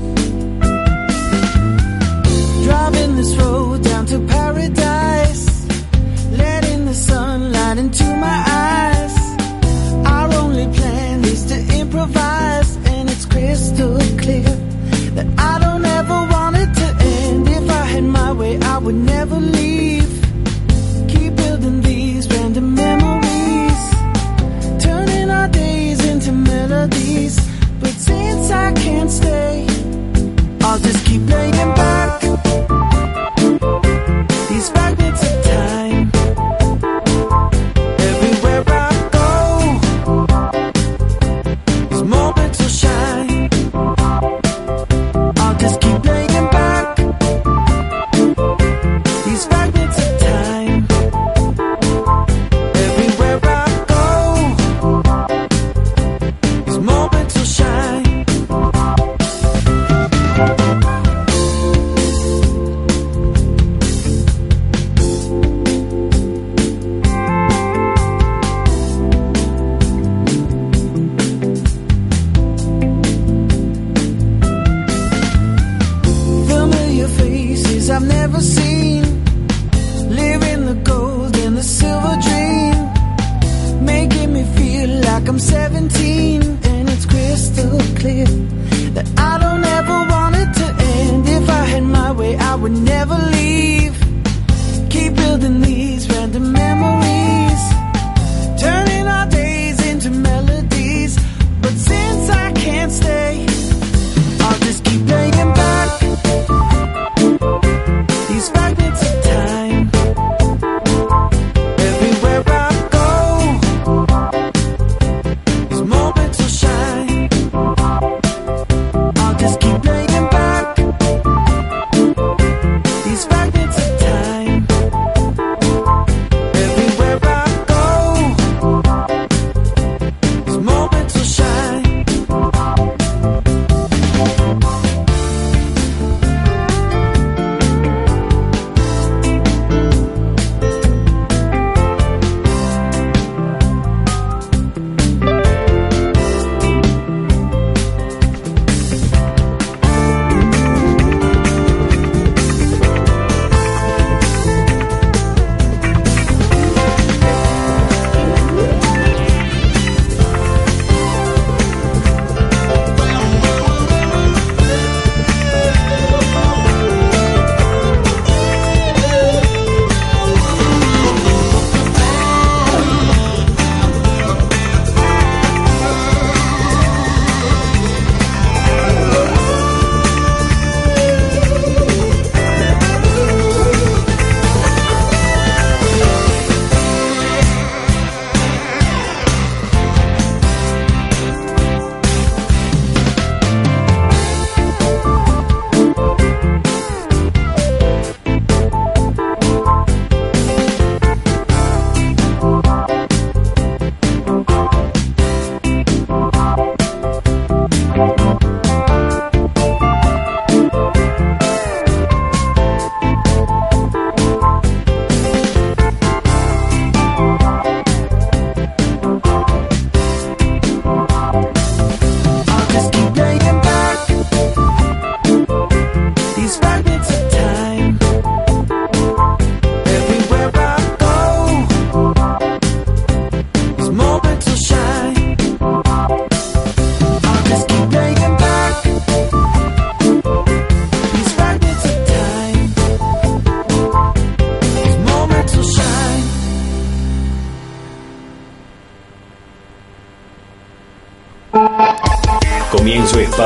Driving this road down to paradise, letting the sunlight into my eyes. Our only plan is to improvise, and it's crystal clear that I don't ever want it to end. If I had my way, I would never leave. Keep building these random memories, turning our days into melodies. But since I can't stay, I'll just keep laying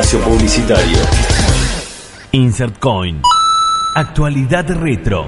espacio publicitario. Insert Coin. Actualidad retro.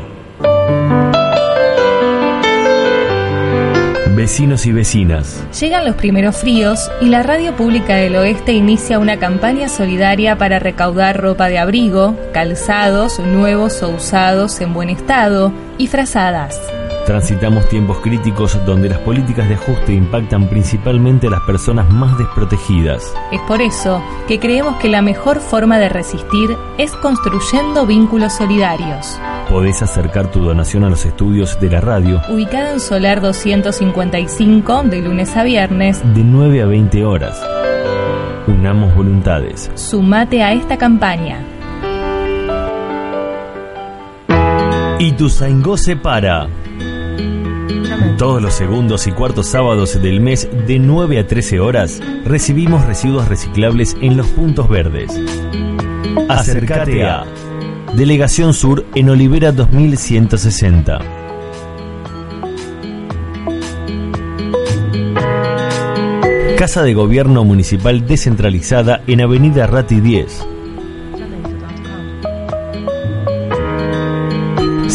Vecinos y vecinas. Llegan los primeros fríos y la Radio Pública del Oeste inicia una campaña solidaria para recaudar ropa de abrigo, calzados nuevos o usados en buen estado y frazadas. Transitamos tiempos críticos donde las políticas de ajuste impactan principalmente a las personas más desprotegidas. Es por eso que creemos que la mejor forma de resistir es construyendo vínculos solidarios. Podés acercar tu donación a los estudios de la radio Ubicada en Solar 255 de lunes a viernes, de 9 a 20 horas. Unamos voluntades. sumate a esta campaña. Ituzaingó se para. Todos los segundos y cuartos sábados del mes de 9 a 13 horas recibimos residuos reciclables en los puntos verdes. Acércate a Delegación Sur en Olivera 2160. Casa de Gobierno Municipal descentralizada en Avenida Rati 10.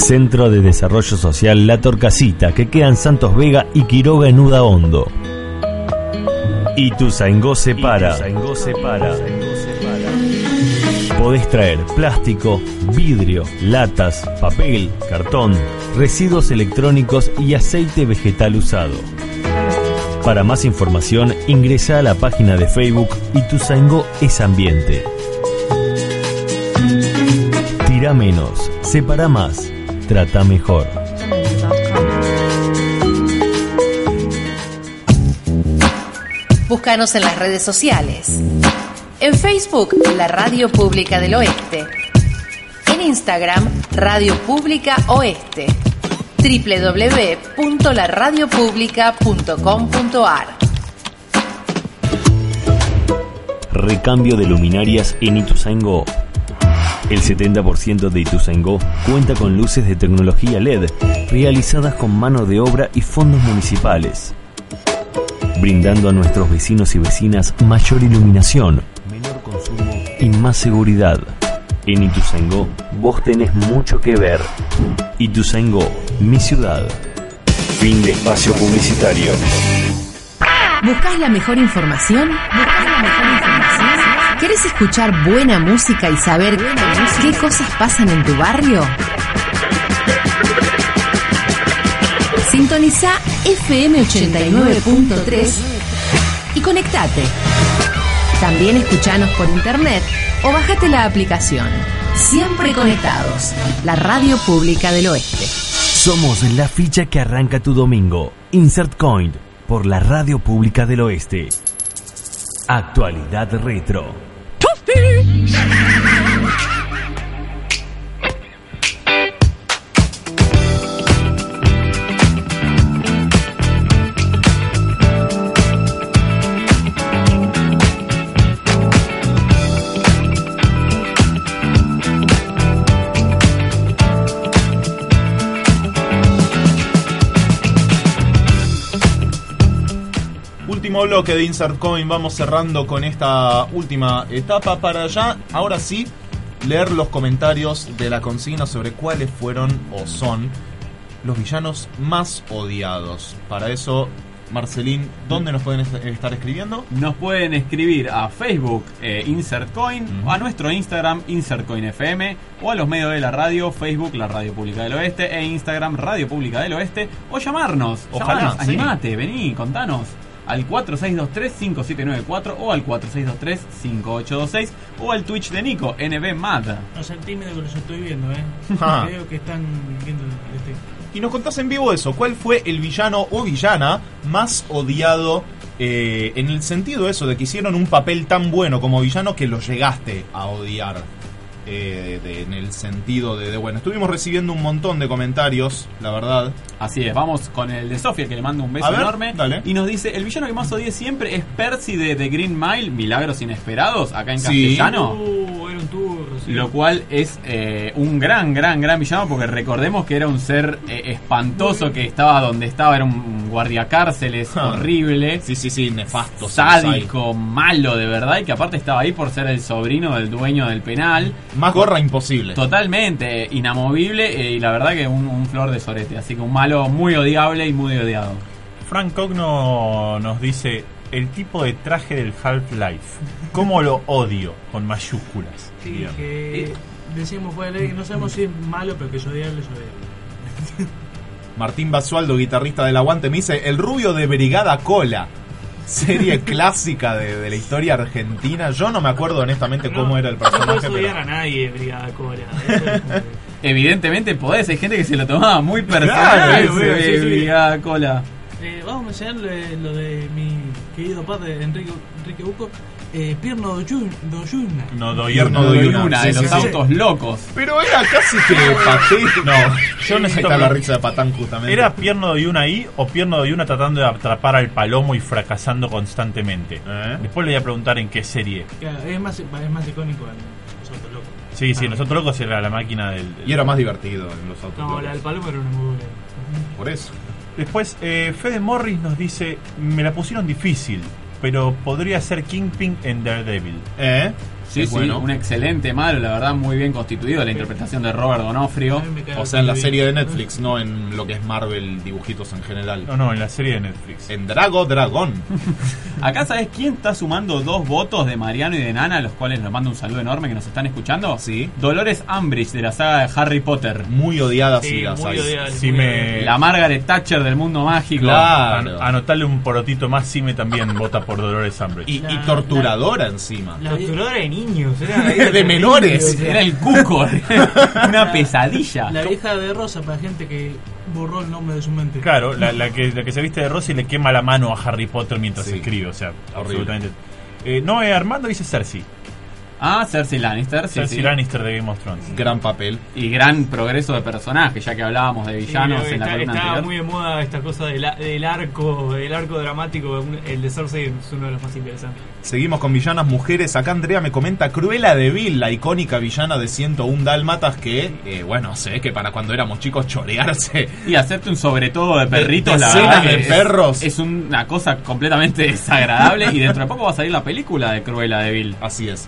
Centro de Desarrollo Social La Torcasita, que queda en Santos Vega y Quiroga en Uda Hondo. Ituzaingó se para. Podés traer plástico, vidrio, latas, papel, cartón, residuos electrónicos y aceite vegetal usado. Para más información, ingresa a la página de Facebook Ituzaingó es Ambiente. Tira menos, separa más, trata mejor. Búscanos en las redes sociales. En Facebook, la Radio Pública del Oeste. En Instagram, Radio Pública Oeste. www.laradiopublica.com.ar Recambio de luminarias en Ituzaingó. El 70% de Ituzaingó cuenta con luces de tecnología LED realizadas con mano de obra y fondos municipales, brindando a nuestros vecinos y vecinas mayor iluminación, menor consumo y más seguridad. En Ituzaingó vos tenés mucho que ver. Ituzaingó, mi ciudad. Fin de espacio publicitario. ¿Buscás la mejor información? ¿Buscás la mejor información? ¿Querés escuchar buena música y saber qué cosas pasan en tu barrio? Sintoniza FM 89.3 y conectate. También escuchanos por internet o bajate la aplicación. Siempre conectados. La Radio Pública del Oeste. Somos la ficha que arranca tu domingo. Insert Coin por la Radio Pública del Oeste. Actualidad retro. Shut up! Bloque de Insert Coin, vamos cerrando con esta última etapa para ya, ahora sí, leer los comentarios de la consigna sobre cuáles fueron o son los villanos más odiados. Para eso, Marcelín, ¿dónde nos pueden est- estar escribiendo? Nos pueden escribir a Facebook eh, InsertCoin, a nuestro Instagram InsertCoinFM, o a los medios de la radio, Facebook La Radio Pública del Oeste, e Instagram Radio Pública del Oeste, o llamarnos. Ojalá, sí. animate, vení, contanos. Al 4623-5794 o al 4623-5826 o al Twitch de Nico, NBMAD. No sean tímidos que los estoy viendo, ¿eh? Ah. Creo que están viendo el este. Y nos contás en vivo eso, ¿cuál fue el villano o villana más odiado eh, en el sentido eso de que hicieron un papel tan bueno como villano que lo llegaste a odiar? Eh, de- en el sentido de, de, bueno, estuvimos recibiendo un montón de comentarios, la verdad. Así es, vamos con el de Sofía, que le mando un beso A ver, enorme. dale. Y nos dice, el villano que más odié siempre es Percy de The Green Mile, Milagros Inesperados, acá en Sí. castellano. Uh, era un tour. sí. Lo cual es eh, un gran, gran, gran villano porque recordemos que era un ser eh, espantoso que estaba donde estaba, era un guardiacárceles Ah. horrible. Sí, sí, sí, nefasto. Sádico, malo de verdad y que aparte estaba ahí por ser el sobrino del dueño del penal. Más gorra imposible. Totalmente eh, inamovible eh, y la verdad que un, un flor de sorete. Así que un malo muy odiable y muy odiado. Frank Cogno nos dice el tipo de traje del Half-Life. ¿Cómo lo odio? Con mayúsculas. Sí, que decimos fuera de ley no sabemos si es malo, pero que es odiable, es odiable. Martín Basualdo, guitarrista del Aguante, me dice El rubio de Brigada Cola. Serie clásica de, de la historia argentina. Yo no me acuerdo honestamente cómo era el No puedes personaje. odiar pero- a nadie, Brigada Cola. Es Evidentemente podés, hay gente que se lo tomaba muy personal. Claro, ese sí, sí. Brigada Cola. Eh, vamos a mencionar lo de mi querido padre Enrique, Enrique Buco, eh, Pierno Doyun- Doyuna. No doy Pierno no doy doy una. Una Sí, de sí, los sí. autos locos. Pero era casi que paté. No, Yo Ahí necesito está la risa de Patán justamente. ¿Era Pierno de una ahí o Pierno de una tratando de atrapar al palomo y fracasando constantemente? ¿Eh? Después le voy a preguntar en qué serie. Es, más, es más icónico el los autos locos. Sí, sí, Ah. nosotros locos era la máquina del... del- Y era más divertido en los autos. No, locos. la del Palomo era una muy buena. Por eso. Después, eh, Fede Morris nos dice, me la pusieron difícil, pero podría ser Kingpin en Daredevil. ¿Eh? Sí, Es sí, bueno. un excelente malo, la verdad, muy bien constituido. La interpretación de Robert Donofrio. O sea, en la serie de Netflix, no en lo que es Marvel dibujitos en general. No, no, en la serie de Netflix. En Drago Dragón. Acá, ¿sabes quién está sumando dos votos de Mariano y de Nana, a los cuales les mando un saludo enorme que nos están escuchando? Sí. Dolores Umbridge, de la saga de Harry Potter. Muy odiadas Sí, muy. Si muy me- odiable. La Margaret Thatcher del mundo mágico. Claro. An- anotarle un porotito más, Sime también vota por Dolores Umbridge. Y, y La- torturadora encima. La- Torturadora de niños, era De menores. Era el cuco, una pesadilla. La hija de Rosa, para gente que borró el nombre de su mente. Claro, la, la que, la que se viste de rosa y le quema la mano a Harry Potter mientras Sí. escribe, o sea, Horrible. absolutamente. Eh, no, eh, Armando dice Cersei. Ah, Cersei Lannister, sí, Cersei sí. Lannister de Game of Thrones. Gran papel. Y gran progreso de personaje, ya que hablábamos de Sí, villanos que en la está, columna está anterior. muy de moda esta cosa del, a- del arco del arco dramático el de Cersei es uno de los más interesantes Seguimos con villanas mujeres. Acá Andrea me comenta Cruella de Vil, la icónica villana de 101 Dálmatas que, eh, bueno, sé que para cuando éramos chicos chorearse. Y hacerte un sobre todo de perritos, la verdad que de es- perros. Es, una cosa completamente desagradable y dentro de poco va a salir la película de Cruella de Vil. Así es.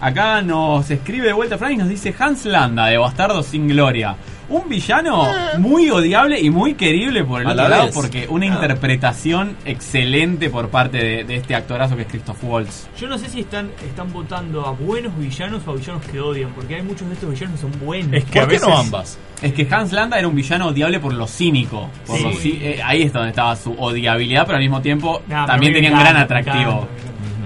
Acá nos escribe de vuelta Frank y nos dice Hans Landa de Bastardo sin Gloria. Un villano muy odiable y muy querible por el A otro la lado vez. porque una interpretación excelente por parte de, de este actorazo que es Christoph Waltz. yo no sé si están están votando a buenos villanos o a villanos que odian porque hay muchos de estos villanos que son buenos Es que ¿Por a qué veces no ambas? Es que Hans Landa era un villano odiable por lo cínico. Por Sí. lo eh, ahí es donde estaba su odiabilidad, pero al mismo tiempo Nah, también tenía un gran atractivo.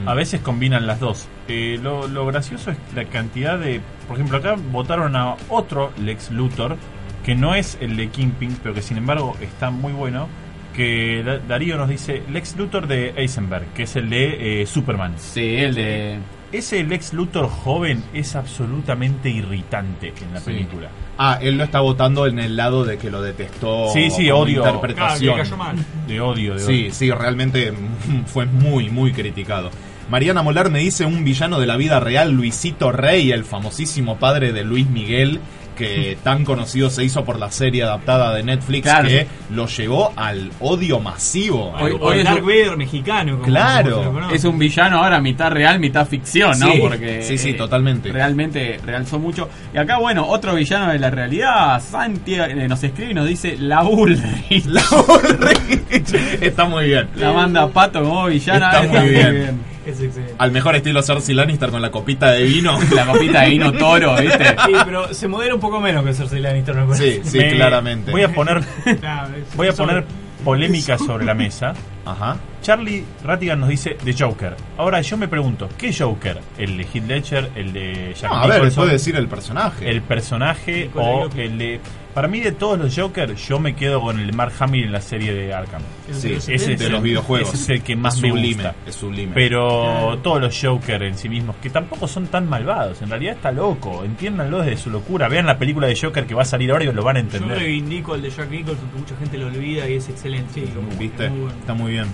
A veces combinan las dos. Eh, lo, lo gracioso es la cantidad de... Por ejemplo, acá votaron a otro Lex Luthor, que no es el de Kingpin, pero que sin embargo está muy bueno, que Da- Darío nos dice Lex Luthor de Eisenberg, que es el de eh, Superman. Sí, el de... Ese Lex Luthor joven es absolutamente irritante en la Sí. película. Ah, él lo está votando en el lado de que lo detestó. Sí, sí, odio. Interpretación. le cayó mal. De odio, de Sí, odio. sí, realmente mm, fue muy, muy criticado. Mariana Molar me dice un villano de la vida real, Luisito Rey, el famosísimo padre de Luis Miguel, que tan conocido se hizo por la serie adaptada de Netflix Claro. que lo llevó al odio masivo. Hoy- hoy es Dark Vader mexicano como- Claro. como. Es un villano ahora mitad real, mitad ficción, ¿no? Sí, Porque sí, sí, eh, totalmente. Realmente realzó mucho. Y acá, bueno, otro villano de la realidad, Santi eh, nos escribe y nos dice la Ulrich. La Está muy bien. La manda Pato como villana. Está muy bien. Es excelente. Al mejor estilo Cersei Lannister con la copita de vino. La copita de vino toro, ¿viste? Sí, pero se modera un poco menos que Cersei Lannister, me parece. Sí, sí, Me- claramente. Voy a poner, voy a poner polémica sobre la mesa. Ajá. Charlie Rattigan nos dice The Joker. Ahora yo me pregunto, ¿qué Joker? ¿El de Heath Ledger? ¿El de Jack No, a ver, Nicholson? puede decir el personaje. ¿El personaje o el de... Para mí de todos los Joker, yo me quedo con el Mark Hamill en la serie de Arkham. Sí, ese es de el- los videojuegos. ese es el que más Es me sublime, gusta. Es sublime. Pero todos los Joker en sí mismos, que tampoco son tan malvados, en realidad está loco, entiéndanlo desde su locura. Vean la película de Joker que va a salir ahora y lo van a Yo entender. reivindico el de Jack Nicholson, que mucha gente lo olvida y es excelente. Sí, ¿Viste? muy bueno. Está muy bien.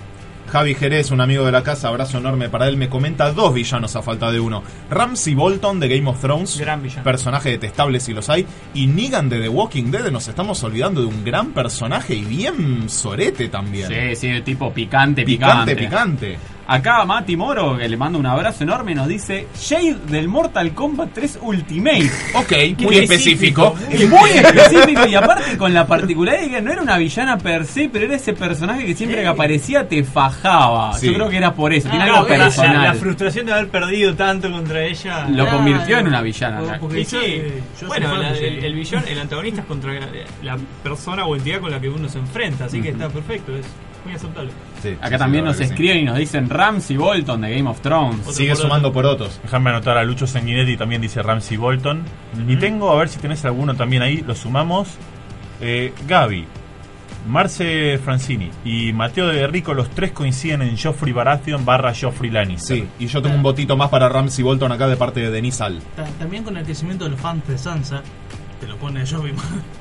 Javi Jerez, un amigo de la casa, abrazo enorme para él, me comenta dos villanos a falta de uno. Ramsey Bolton de Game of Thrones, Gran villano. personaje detestable si los hay, y Negan de The Walking Dead, nos estamos olvidando de un gran personaje y bien sorete también. Sí, sí, tipo picante, Picante, picante. picante. Acá Mati Moro, que le mando un abrazo enorme, nos dice Shade del Mortal Kombat 3 Ultimate. Ok, muy específico. Es muy específico y aparte con la particularidad de que no era una villana per se, pero era ese personaje que siempre que aparecía te fajaba. Sí. Yo creo que era por eso, tiene Ah, algo no, la- personal. La, frustración de haber perdido tanto contra ella. Lo convirtió en una villana. Porque- porque Y yo, sí, yo bueno, la- el, el villano, el antagonista es contra la persona o entidad con la que uno se enfrenta, así que está perfecto, es muy aceptable. Sí, Acá sí, también nos escriben y nos dicen Ramsey Bolton de Game of Thrones. Otro Sigue por sumando otro. porotos. Déjame anotar a Lucho Sanguinetti, también dice Ramsey Bolton. Y tengo, a ver si tenés alguno también ahí, lo sumamos. Eh, Gaby, Marce Francini y Mateo de Rico, los tres coinciden en Joffrey Baratheon barra Joffrey Lannister. Sí, y yo tengo un votito más para Ramsey Bolton acá de parte de Denis Al. Ta- También con el crecimiento de los fans de Sansa, te lo pone Jovi.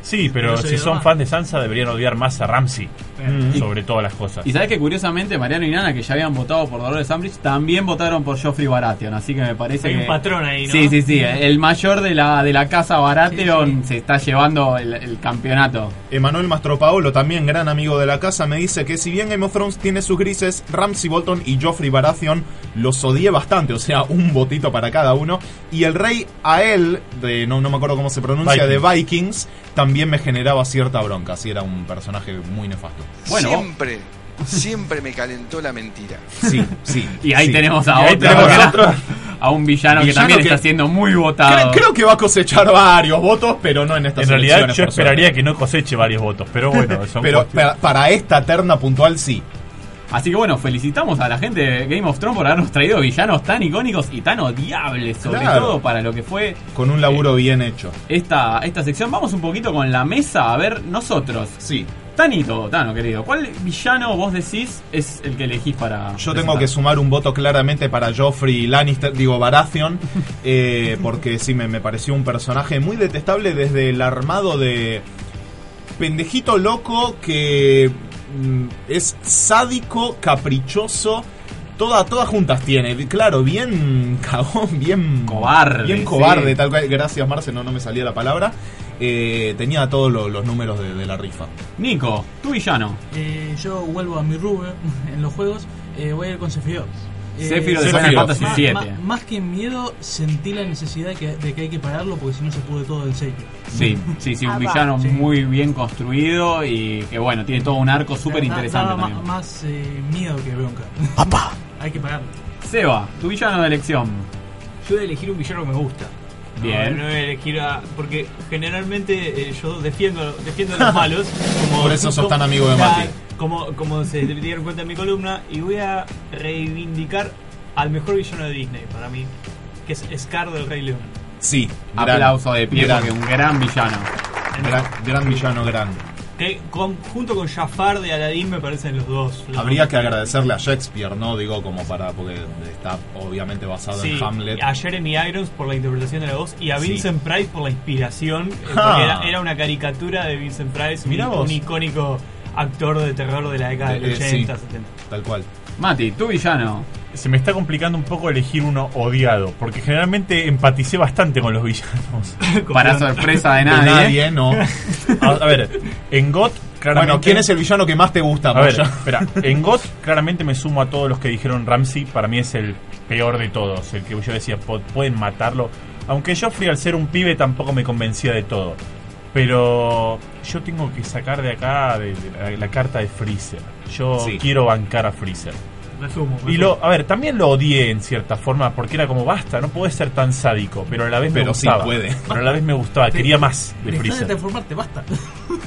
Sí, pero si son fans de Sansa deberían odiar más a Ramsey Mm. sobre todas las cosas. Y sabes que curiosamente Mariano y Nana, que ya habían votado por Dolores Umbridge, también votaron por Joffrey Baratheon. Así que me parece Hay que. un patrón ahí, ¿no? Sí, sí, sí. El mayor de la, de la casa Baratheon se está llevando el, el campeonato. Emanuel Mastropaolo, también gran amigo de la casa, me dice que si bien Game of Thrones tiene sus grises, Ramsey Bolton y Joffrey Baratheon los odié bastante, o sea, un votito para cada uno. Y el rey Ael, de no, no me acuerdo cómo se pronuncia, de Vikings, también me generaba cierta bronca, así era un personaje muy nefasto. Bueno. Siempre, siempre me calentó la mentira. Sí, sí. Y ahí sí. tenemos a ahí otro, tenemos a un villano, que también que- está siendo muy votado. Creo, creo que va a cosechar varios votos, pero no en estas En realidad elecciones, yo esperaría que no coseche varios votos, pero bueno, son Pero para, para esta terna puntual sí. Así que bueno, felicitamos a la gente de Game of Thrones por habernos traído villanos tan icónicos y tan odiables, sobre Claro. todo para lo que fue Con un laburo bien hecho. esta, esta sección. Vamos un poquito con la mesa, a ver nosotros. Sí. Tanito, Tano, querido, ¿cuál villano vos decís es el que elegís para... Yo tengo que sumar un voto claramente para Joffrey Lannister, digo Baratheon, eh, porque sí me, me pareció un personaje muy detestable desde el armado de pendejito loco que es sádico, caprichoso. Toda, todas juntas tiene, claro, bien cagón, bien Cobarde, bien sí. cobarde, tal cual. Gracias, Marce, no, no me salía la palabra. Eh, tenía todos lo- los números de, de la rifa. Nico, tu villano. Eh, yo vuelvo a mi rubio en los juegos, eh, voy a ir con Sephiroth. Sephiroth de Final Fantasy más, VII. más- más que miedo, sentí la necesidad de que, de que hay que pararlo porque si no se pude todo en serio. Sí, sí, sí, un Ah, villano sí. muy bien construido y que bueno, tiene todo un arco súper interesante más eh, miedo que bronca. hay que pararlo. Seba, tu villano de elección. Yo voy a elegir un villano que me gusta. No, Bien. No, voy a elegir a. Porque generalmente eh, yo defiendo, defiendo a los malos. Como, Por eso sos tan amigo de Mati. Como, como se dieron cuenta en mi columna. Y voy a reivindicar al mejor villano de Disney para mí. Que es Scar del Rey León. Sí, gran- Aplauso de pie gran- porque un gran villano. gran, gran villano, gran. Que con- junto con Jafar de Aladdin me parecen los dos. los Habría dos. que agradecerle a Shakespeare, ¿no? Digo, como para, porque está obviamente basado Sí, en Hamlet. a Jeremy Irons por la interpretación de la voz y a Sí. Vincent Price por la inspiración. eh, Ah. Porque era, era una caricatura de Vincent Price, Mirá un, vos. un icónico actor de terror de la década del Eh, eh, 80, sí. 70. Tal cual. Mati, tu villano. Se me está complicando un poco elegir uno odiado, porque generalmente empaticé bastante con los villanos. Para sorpresa de De nadie. nadie, no. A, a ver, en GOT claramente... Bueno, ¿quién es el villano que más te gusta, A ver, espera, en GOT claramente me sumo a todos los que dijeron Ramsey, para mí es el peor de todos, el que yo decía, "Po- pueden matarlo. Aunque Joffrey al ser un pibe tampoco me convencía de todo. Pero yo tengo que sacar de acá de- de la, la carta de Freezer. Yo Sí. quiero bancar a Freezer. Resumo. Y lo, a ver, también lo odié en cierta forma porque era como basta, no puedes ser tan sádico, pero a la vez me Pero sí gustaba. puede. Pero a la vez me gustaba, quería más de Dejá de Freezer. transformarte, basta.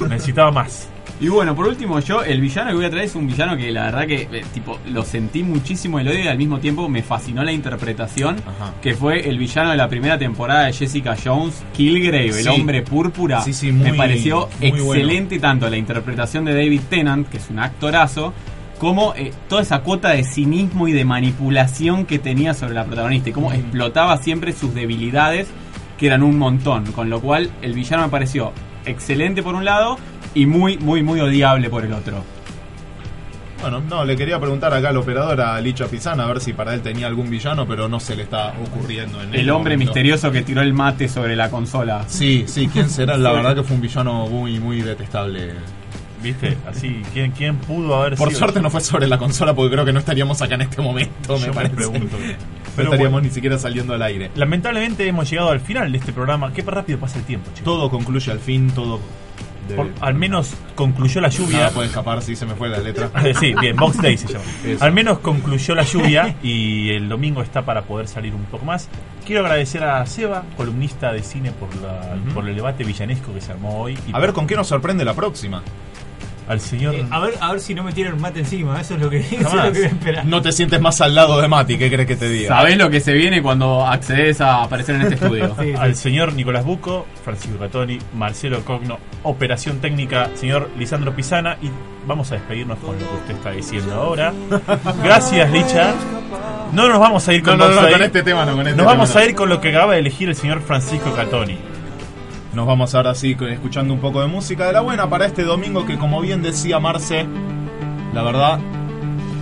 Necesitaba más. Y bueno, por último, yo, el villano que voy a traer es un villano que la verdad que, eh, tipo, lo sentí muchísimo el odio y al mismo tiempo me fascinó la interpretación, Ajá. que fue el villano de la primera temporada de Jessica Jones, Killgrave, el hombre púrpura. Sí, sí, muy- me pareció muy bueno. excelente tanto la interpretación de David Tennant, que es un actorazo, como eh, toda esa cuota de cinismo y de manipulación que tenía sobre la protagonista y cómo explotaba siempre sus debilidades, que eran un montón. Con lo cual, el villano me pareció excelente por un lado y muy, muy, muy odiable por el otro. Bueno, no, le quería preguntar acá al operador a Licha Pizana a ver si para él tenía algún villano, pero no se le está ocurriendo en El hombre momento. misterioso que tiró el mate sobre la consola. Sí, sí, ¿quién será? La verdad que fue un villano muy, muy detestable. ¿Viste? Así, ¿quién, quién pudo haber Por sido? suerte no fue sobre la consola porque creo que no estaríamos acá en este momento, Yo me me parece. pregunto. No Pero estaríamos bueno. ni siquiera saliendo al aire. Lamentablemente hemos llegado al final de este programa. Qué rápido pasa el tiempo, chicos. Todo concluye al fin, todo... Por- al menos concluyó la lluvia. Nada puede escapar, sí, se me fue la letra. sí, bien, Box Day se llama. Eso. Al menos concluyó la lluvia y el domingo está para poder salir un poco más. Quiero agradecer a Seba, columnista de cine, por, la, Ujú. por el debate villanesco que se armó hoy. Y A ver con qué nos sorprende la próxima. Al señor. Eh, a ver, a ver si no me tiran mate encima, eso es lo que, eso es lo Jamás. que voy a esperar. No te sientes más al lado de Mati, ¿qué crees que te diga? ¿Sabés lo que se viene cuando accedes a aparecer en este estudio? Sí, sí. al señor Nicolás Buco, Francisco Catoni, Marcelo Cogno, Operación Técnica, señor Lisandro Pisana y vamos a despedirnos con lo que usted está diciendo ahora. Gracias, Licha. No nos vamos a ir con No, no, no, con este tema no, con este Nos tema vamos no. a ir con lo que acaba de elegir el señor Francisco Catoni. Nos vamos ahora sí escuchando un poco de música de la buena para este domingo que como bien decía Marce, la verdad,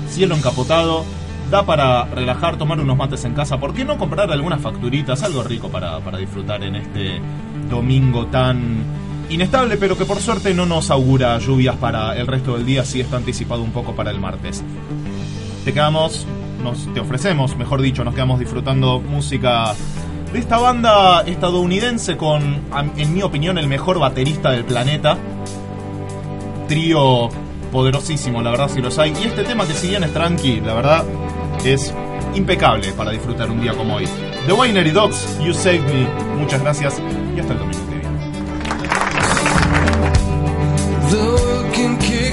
cielo encapotado, da para relajar, tomar unos mates en casa. ¿Por qué no comprar algunas facturitas, algo rico para, para disfrutar en este domingo tan inestable, pero que por suerte no nos augura lluvias para el resto del día, sí está anticipado un poco para el martes. Te quedamos, nos, te ofrecemos, mejor dicho, nos quedamos disfrutando música de esta banda estadounidense con, en mi opinión, el mejor baterista del planeta. Trío poderosísimo, la verdad, si los hay. Y este tema que si bien es tranqui, la verdad, es impecable para disfrutar un día como hoy. The Winery Dogs, You Save Me. Muchas gracias y hasta el domingo que.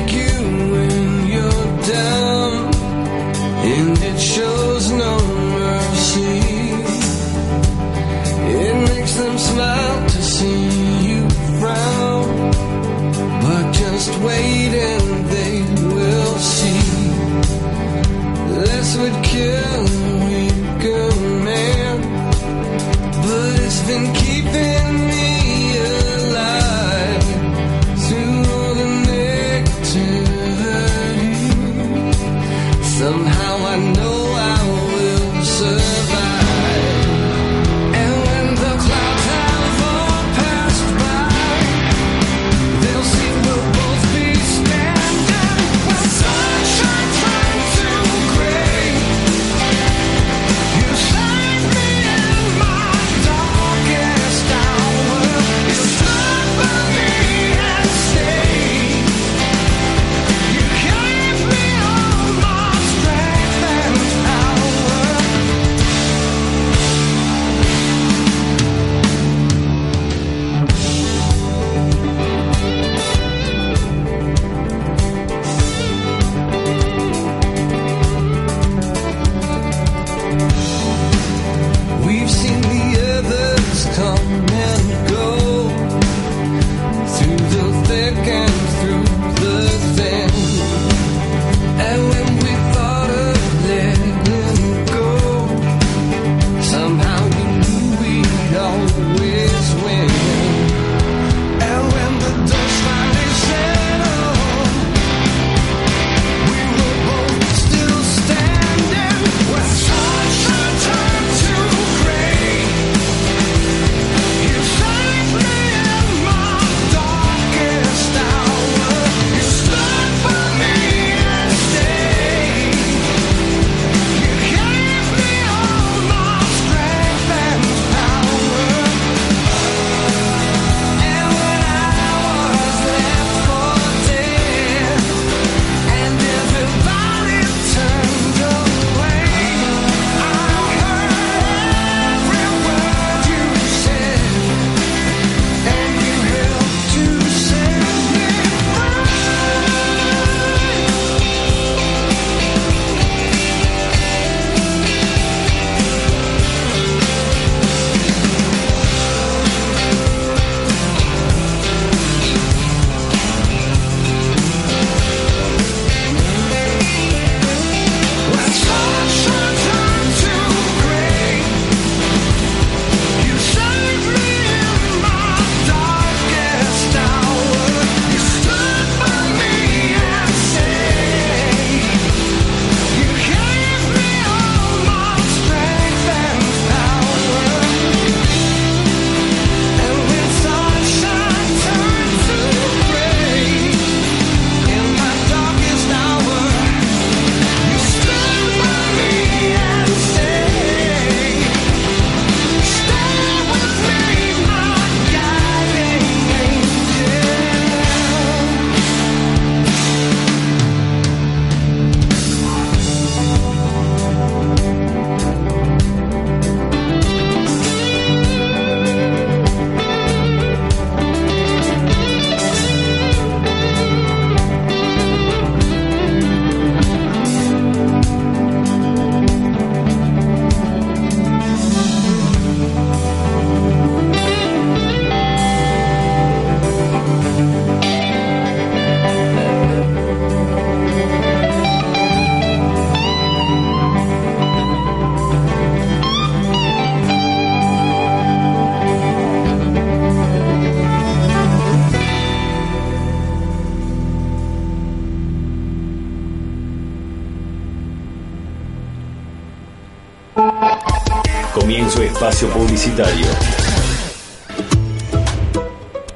Espacio publicitario.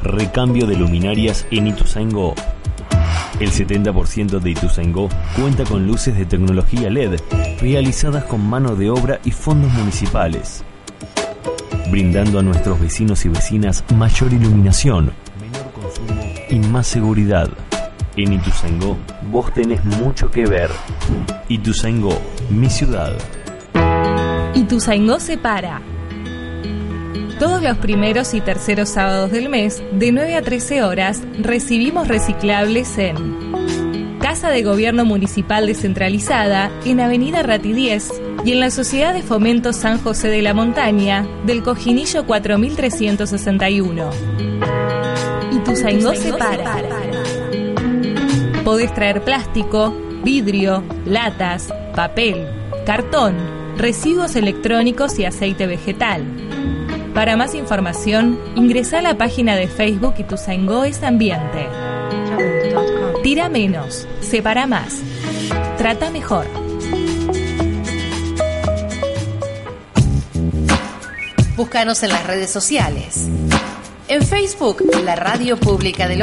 Recambio de luminarias en Ituzaingó. El 70% de Ituzaingó cuenta con luces de tecnología LED realizadas con mano de obra y fondos municipales, brindando a nuestros vecinos y vecinas mayor iluminación, menor consumo y más seguridad. En Ituzaingó vos tenés mucho que ver. Ituzaingó, mi ciudad. Ituzaingó se para. Todos los primeros y terceros sábados del mes, de 9 a 13 horas, recibimos reciclables en Casa de Gobierno Municipal Descentralizada, en Avenida Rati 10 y en la Sociedad de Fomento San José de la Montaña, del Cojinillo 4361. Ituzaingó se para. Podés traer plástico, vidrio, latas, papel, cartón, residuos electrónicos y aceite vegetal. Para más información, ingresa a la página de Facebook Ituzaingó es Ambiente. Tira menos, separa más. Trata mejor. Búscanos en las redes sociales. En Facebook, la Radio Pública del